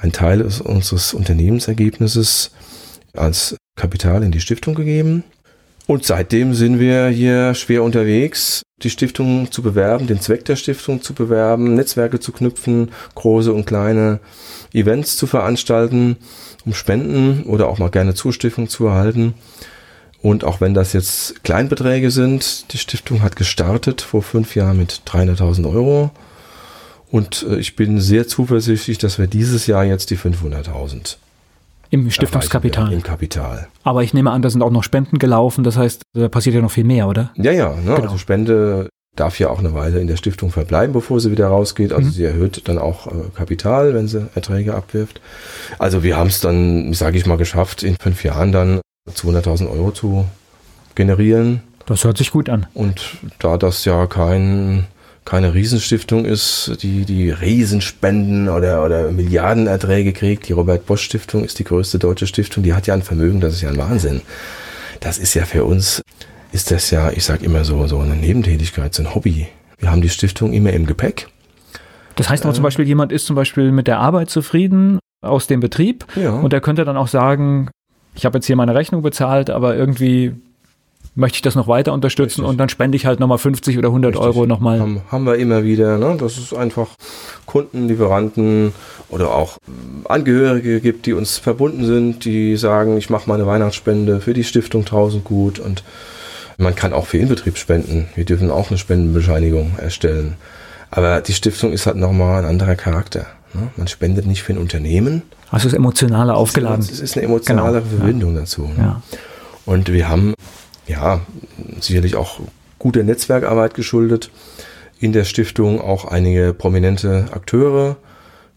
einen Teil unseres Unternehmensergebnisses als Kapital in die Stiftung gegeben. Und seitdem sind wir hier schwer unterwegs, die Stiftung zu bewerben, den Zweck der Stiftung zu bewerben, Netzwerke zu knüpfen, große und kleine Events zu veranstalten, um Spenden oder auch mal gerne Zustiftung zu erhalten. Und auch wenn das jetzt Kleinbeträge sind, die Stiftung hat gestartet vor fünf Jahren mit 300.000 Euro. Und äh, ich bin sehr zuversichtlich, dass wir dieses Jahr jetzt die 500.000 im Stiftungskapital. Im Kapital. Aber ich nehme an, da sind auch noch Spenden gelaufen. Das heißt, da passiert ja noch viel mehr, oder? Ja, ja. Ne? Genau. Also Spende darf ja auch eine Weile in der Stiftung verbleiben, bevor sie wieder rausgeht. Also mhm. sie erhöht dann auch äh, Kapital, wenn sie Erträge abwirft. Also wir haben es dann, sage ich mal, geschafft, in fünf Jahren dann 200.000 Euro zu generieren. Das hört sich gut an. Und da das ja kein, keine Riesenstiftung ist, die die Riesenspenden oder, oder Milliardenerträge kriegt, die Robert Bosch Stiftung ist die größte deutsche Stiftung, die hat ja ein Vermögen, das ist ja ein Wahnsinn. Das ist ja für uns, ist das ja, ich sage immer so, so eine Nebentätigkeit, so ein Hobby. Wir haben die Stiftung immer im Gepäck. Das heißt aber zum Beispiel, jemand ist zum Beispiel mit der Arbeit zufrieden aus dem Betrieb ja. und der könnte dann auch sagen, ich habe jetzt hier meine Rechnung bezahlt, aber irgendwie möchte ich das noch weiter unterstützen Richtig. und dann spende ich halt nochmal 50 oder 100 Richtig. Euro nochmal. Haben, haben wir immer wieder, ne? dass es einfach Kunden, Lieferanten oder auch Angehörige gibt, die uns verbunden sind, die sagen, ich mache meine Weihnachtsspende für die Stiftung 1000 gut und man kann auch für Inbetrieb spenden. Wir dürfen auch eine Spendenbescheinigung erstellen. Aber die Stiftung ist halt nochmal ein anderer Charakter. Ne? Man spendet nicht für ein Unternehmen, also es ist emotionaler aufgeladen. Es ist eine emotionale genau. Verbindung ja. dazu. Ne? Ja. Und wir haben ja sicherlich auch gute Netzwerkarbeit geschuldet in der Stiftung, auch einige prominente Akteure,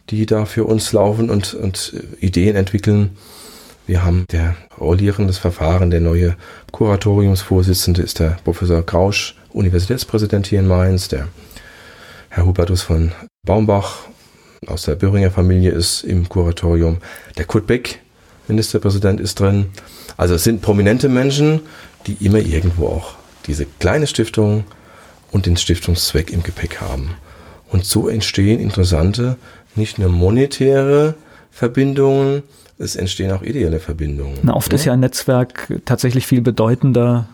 die da für uns laufen und, und Ideen entwickeln. Wir haben der rollierendes Verfahren, der neue Kuratoriumsvorsitzende ist der Professor Grausch, Universitätspräsident hier in Mainz, der Herr Hubertus von Baumbach, aus der Böhringer Familie ist im Kuratorium. Der Kurt Beck, Ministerpräsident, ist drin. Also es sind prominente Menschen, die immer irgendwo auch diese kleine Stiftung und den Stiftungszweck im Gepäck haben. Und so entstehen interessante, nicht nur monetäre Verbindungen, es entstehen auch ideelle Verbindungen. Na, oft ja? ist ja ein Netzwerk tatsächlich viel bedeutender.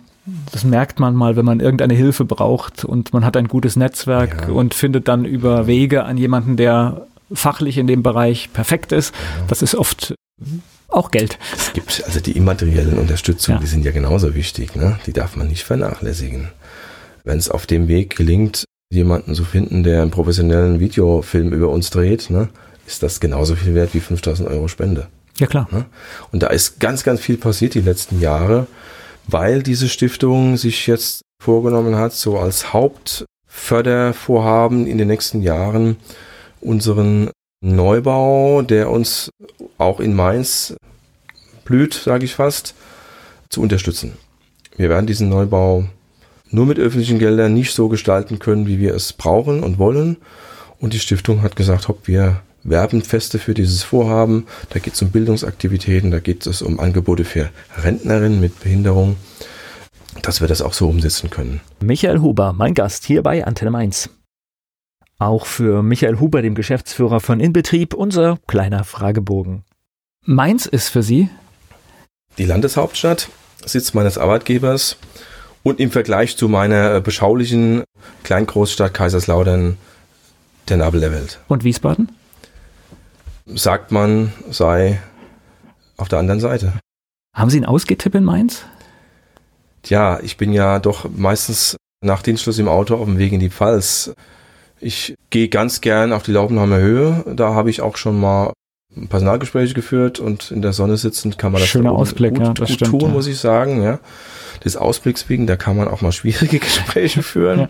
Das merkt man mal, wenn man irgendeine Hilfe braucht und man hat ein gutes Netzwerk ja. und findet dann über Wege an jemanden, der fachlich in dem Bereich perfekt ist. Das ist oft auch Geld. Es gibt also die immateriellen Unterstützungen, ja. die sind ja genauso wichtig. Ne? Die darf man nicht vernachlässigen. Wenn es auf dem Weg gelingt, jemanden zu finden, der einen professionellen Videofilm über uns dreht, ne, ist das genauso viel wert wie 5000 Euro Spende. Ja, klar. Ne? Und da ist ganz, ganz viel passiert die letzten Jahre, weil diese Stiftung sich jetzt vorgenommen hat, so als Hauptfördervorhaben in den nächsten Jahren unseren Neubau, der uns auch in Mainz blüht, sage ich fast, zu unterstützen. Wir werden diesen Neubau nur mit öffentlichen Geldern nicht so gestalten können, wie wir es brauchen und wollen. Und die Stiftung hat gesagt, hopp, wir werben feste für dieses Vorhaben. Da geht es um Bildungsaktivitäten, da geht es um Angebote für Rentnerinnen mit Behinderung, dass wir das auch so umsetzen können. Michael Huber, mein Gast hier bei Antenne Mainz. Auch für Michael Huber, dem Geschäftsführer von Inbetrieb, unser kleiner Fragebogen. Mainz ist für Sie? Die Landeshauptstadt, Sitz meines Arbeitgebers und im Vergleich zu meiner beschaulichen Kleingroßstadt Kaiserslautern der Nabel der Welt. Und Wiesbaden? sagt man, sei auf der anderen Seite. Haben Sie einen Ausgetipp in Mainz? Tja, ich bin ja doch meistens nach Dienstschluss im Auto auf dem Weg in die Pfalz. Ich gehe ganz gern auf die Laubenheimer Höhe. Da habe ich auch schon mal Personalgespräche geführt und in der Sonne sitzend kann man das Schöner Ausblick, gut, ja, das gut stimmt, tun, ja. muss ich sagen. Ja. Des Ausblicks wegen, da kann man auch mal schwierige Gespräche führen. Ja.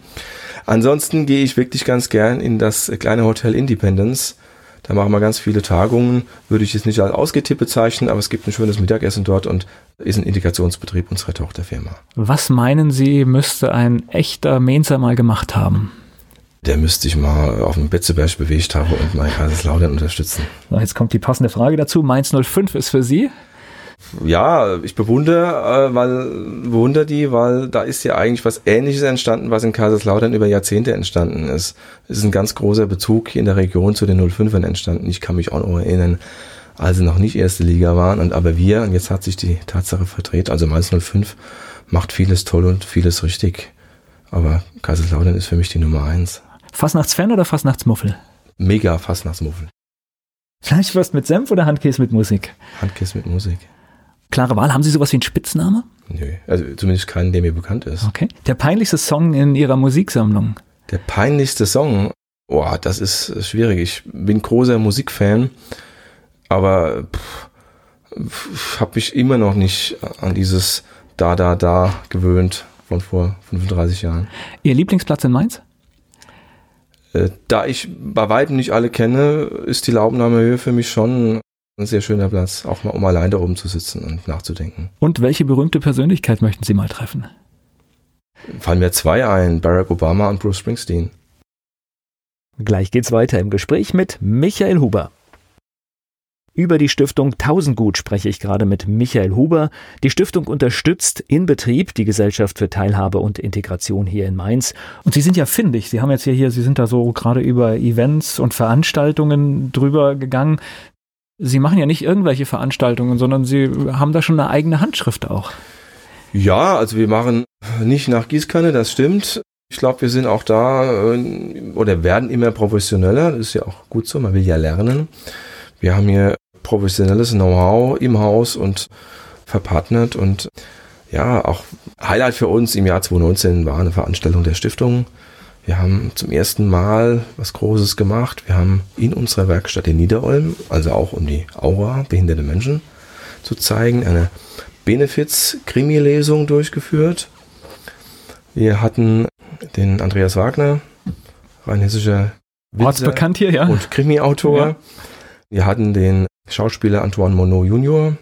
Ansonsten gehe ich wirklich ganz gern in das kleine Hotel Independence. Da machen wir ganz viele Tagungen. Würde ich jetzt nicht als ausgetippt bezeichnen, aber es gibt ein schönes Mittagessen dort und ist ein Integrationsbetrieb unserer Tochterfirma. Was meinen Sie, müsste ein echter Mainzer mal gemacht haben? Der müsste sich mal auf dem Betzeberg bewegt haben und mal Kaiserslautern unterstützen. Jetzt kommt die passende Frage dazu. Mainz 05 ist für Sie? Ja, ich bewundere, äh, weil, bewundere die, weil da ist ja eigentlich was Ähnliches entstanden, was in Kaiserslautern über Jahrzehnte entstanden ist. Es ist ein ganz großer Bezug hier in der Region zu den 05ern entstanden. Ich kann mich auch noch erinnern, als sie noch nicht erste Liga waren, und aber wir, und jetzt hat sich die Tatsache verdreht, also Mainz 05 macht vieles toll und vieles richtig. Aber Kaiserslautern ist für mich die Nummer eins. Fastnachtsfan oder Fastnachtsmuffel? Mega Fastnachtsmuffel. Fleischwurst mit Senf oder Handkäse mit Musik? Handkiss mit Musik. Klare Wahl. Haben Sie sowas wie einen Spitzname? Nö, also zumindest keinen, der mir bekannt ist. Okay. Der peinlichste Song in Ihrer Musiksammlung? Der peinlichste Song, boah, das ist schwierig. Ich bin großer Musikfan, aber habe mich immer noch nicht an dieses Da, Da, Da gewöhnt von vor 35 Jahren. Ihr Lieblingsplatz in Mainz? Äh, Da ich bei weitem nicht alle kenne, ist die Laubenheimer Höhe für mich schon ein sehr schöner Platz, auch mal um allein da oben zu sitzen und nachzudenken. Und welche berühmte Persönlichkeit möchten Sie mal treffen? Fallen mir zwei ein, Barack Obama und Bruce Springsteen. Gleich geht's weiter im Gespräch mit Michael Huber. Über die Stiftung Tausendgut spreche ich gerade mit Michael Huber. Die Stiftung unterstützt in Betrieb die Gesellschaft für Teilhabe und Integration hier in Mainz. Und Sie sind ja findig. Sie haben jetzt hier, hier Sie sind da so gerade über Events und Veranstaltungen drüber gegangen. Sie machen ja nicht irgendwelche Veranstaltungen, sondern Sie haben da schon eine eigene Handschrift auch. Ja, also wir machen nicht nach Gießkanne, das stimmt. Ich glaube, wir sind auch da äh, oder werden immer professioneller. Das ist ja auch gut so, man will ja lernen. Wir haben hier professionelles Know-how im Haus und verpartnert und ja, auch Highlight für uns im Jahr 2019 war eine Veranstaltung der Stiftung. Wir haben zum ersten Mal was Großes gemacht. Wir haben in unserer Werkstatt in Niederolm, also auch um die Aura behinderte Menschen zu zeigen, eine Benefiz-Krimi-Lesung durchgeführt. Wir hatten den Andreas Wagner, rheinhessischer Winzer Ortsbekannt hier, ja? und Krimi-Autor. Ja. Wir hatten den Schauspieler Antoine Monod Junior,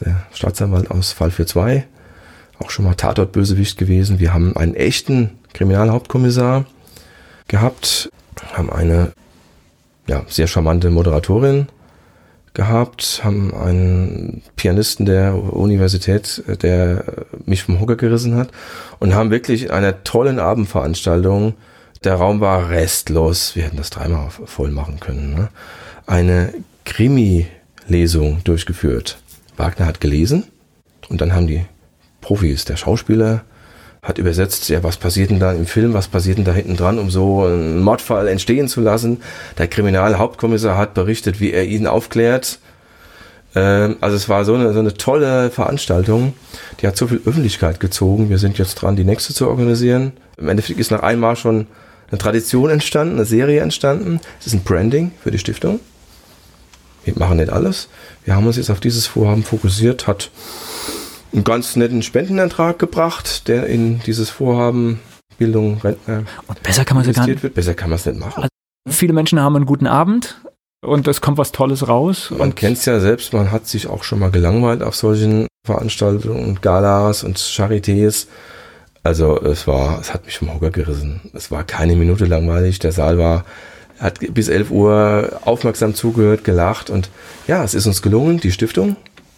der Staatsanwalt aus Fall 42, auch schon mal Tatort-Bösewicht gewesen. Wir haben einen echten Kriminalhauptkommissar gehabt, haben eine ja, sehr charmante Moderatorin gehabt, haben einen Pianisten der Universität, der mich vom Hocker gerissen hat und haben wirklich in einer tollen Abendveranstaltung, der Raum war restlos, wir hätten das dreimal voll machen können, ne? eine Krimi-Lesung durchgeführt. Wagner hat gelesen und dann haben die Profis, der Schauspieler hat übersetzt, ja, was passiert denn da im Film, was passiert denn da hinten dran, um so einen Mordfall entstehen zu lassen. Der Kriminalhauptkommissar hat berichtet, wie er ihn aufklärt. Ähm, also es war so eine, so eine tolle Veranstaltung, die hat so viel Öffentlichkeit gezogen. Wir sind jetzt dran, die nächste zu organisieren. Im Endeffekt ist nach einmal schon eine Tradition entstanden, eine Serie entstanden. Es ist ein Branding für die Stiftung. Wir machen nicht alles. Wir haben uns jetzt auf dieses Vorhaben fokussiert, hat einen ganz netten Spendenantrag gebracht, der in dieses Vorhaben Bildung, Rentner Und besser kann man gar nicht. wird. Besser kann man es nicht machen. Viele Menschen haben einen guten Abend, und es kommt was Tolles raus. Man kennt es ja selbst, man hat sich auch schon mal gelangweilt auf solchen Veranstaltungen und Galas und Charités. Also es war, es hat mich vom Hocker gerissen. Es war keine Minute langweilig. Der Saal war, hat bis 11 Uhr aufmerksam zugehört, gelacht und ja, es ist uns gelungen, die Stiftung,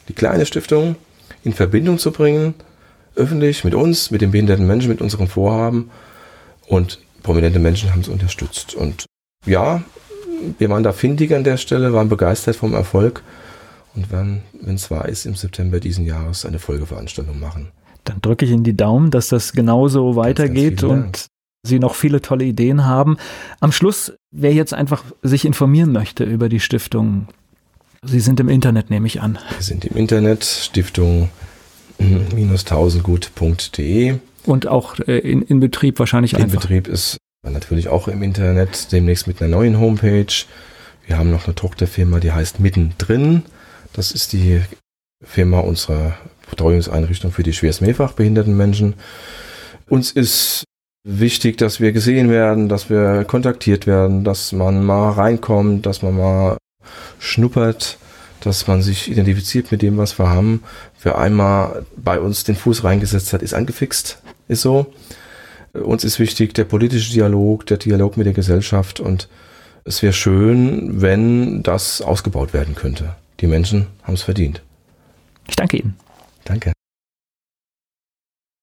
die kleine Stiftung, in Verbindung zu bringen, öffentlich mit uns, mit den behinderten Menschen, mit unserem Vorhaben und prominente Menschen haben es unterstützt. Und ja, wir waren da findig an der Stelle, waren begeistert vom Erfolg und werden, wenn es wahr ist, im September diesen Jahres eine Folgeveranstaltung machen. Dann drücke ich Ihnen die Daumen, dass das genauso weitergeht ganz, ganz und Sie noch viele tolle Ideen haben. Am Schluss, wer jetzt einfach sich informieren möchte über die Stiftung, Sie sind im Internet, nehme ich an. Wir sind im Internet, Stiftung-tausendgut.de. Und auch äh, in, in Betrieb wahrscheinlich in einfach. In Betrieb ist Natürlich auch im Internet, demnächst mit einer neuen Homepage. Wir haben noch eine Tochterfirma, die heißt Mittendrin. Das ist die Firma unserer Betreuungseinrichtung für die schwerst mehrfach behinderten Menschen. Uns ist wichtig, dass wir gesehen werden, dass wir kontaktiert werden, dass man mal reinkommt, dass man mal schnuppert, dass man sich identifiziert mit dem, was wir haben. Wer einmal bei uns den Fuß reingesetzt hat, ist angefixt, ist so. Uns ist wichtig der politische Dialog, der Dialog mit der Gesellschaft und es wäre schön, wenn das ausgebaut werden könnte. Die Menschen haben es verdient. Ich danke Ihnen.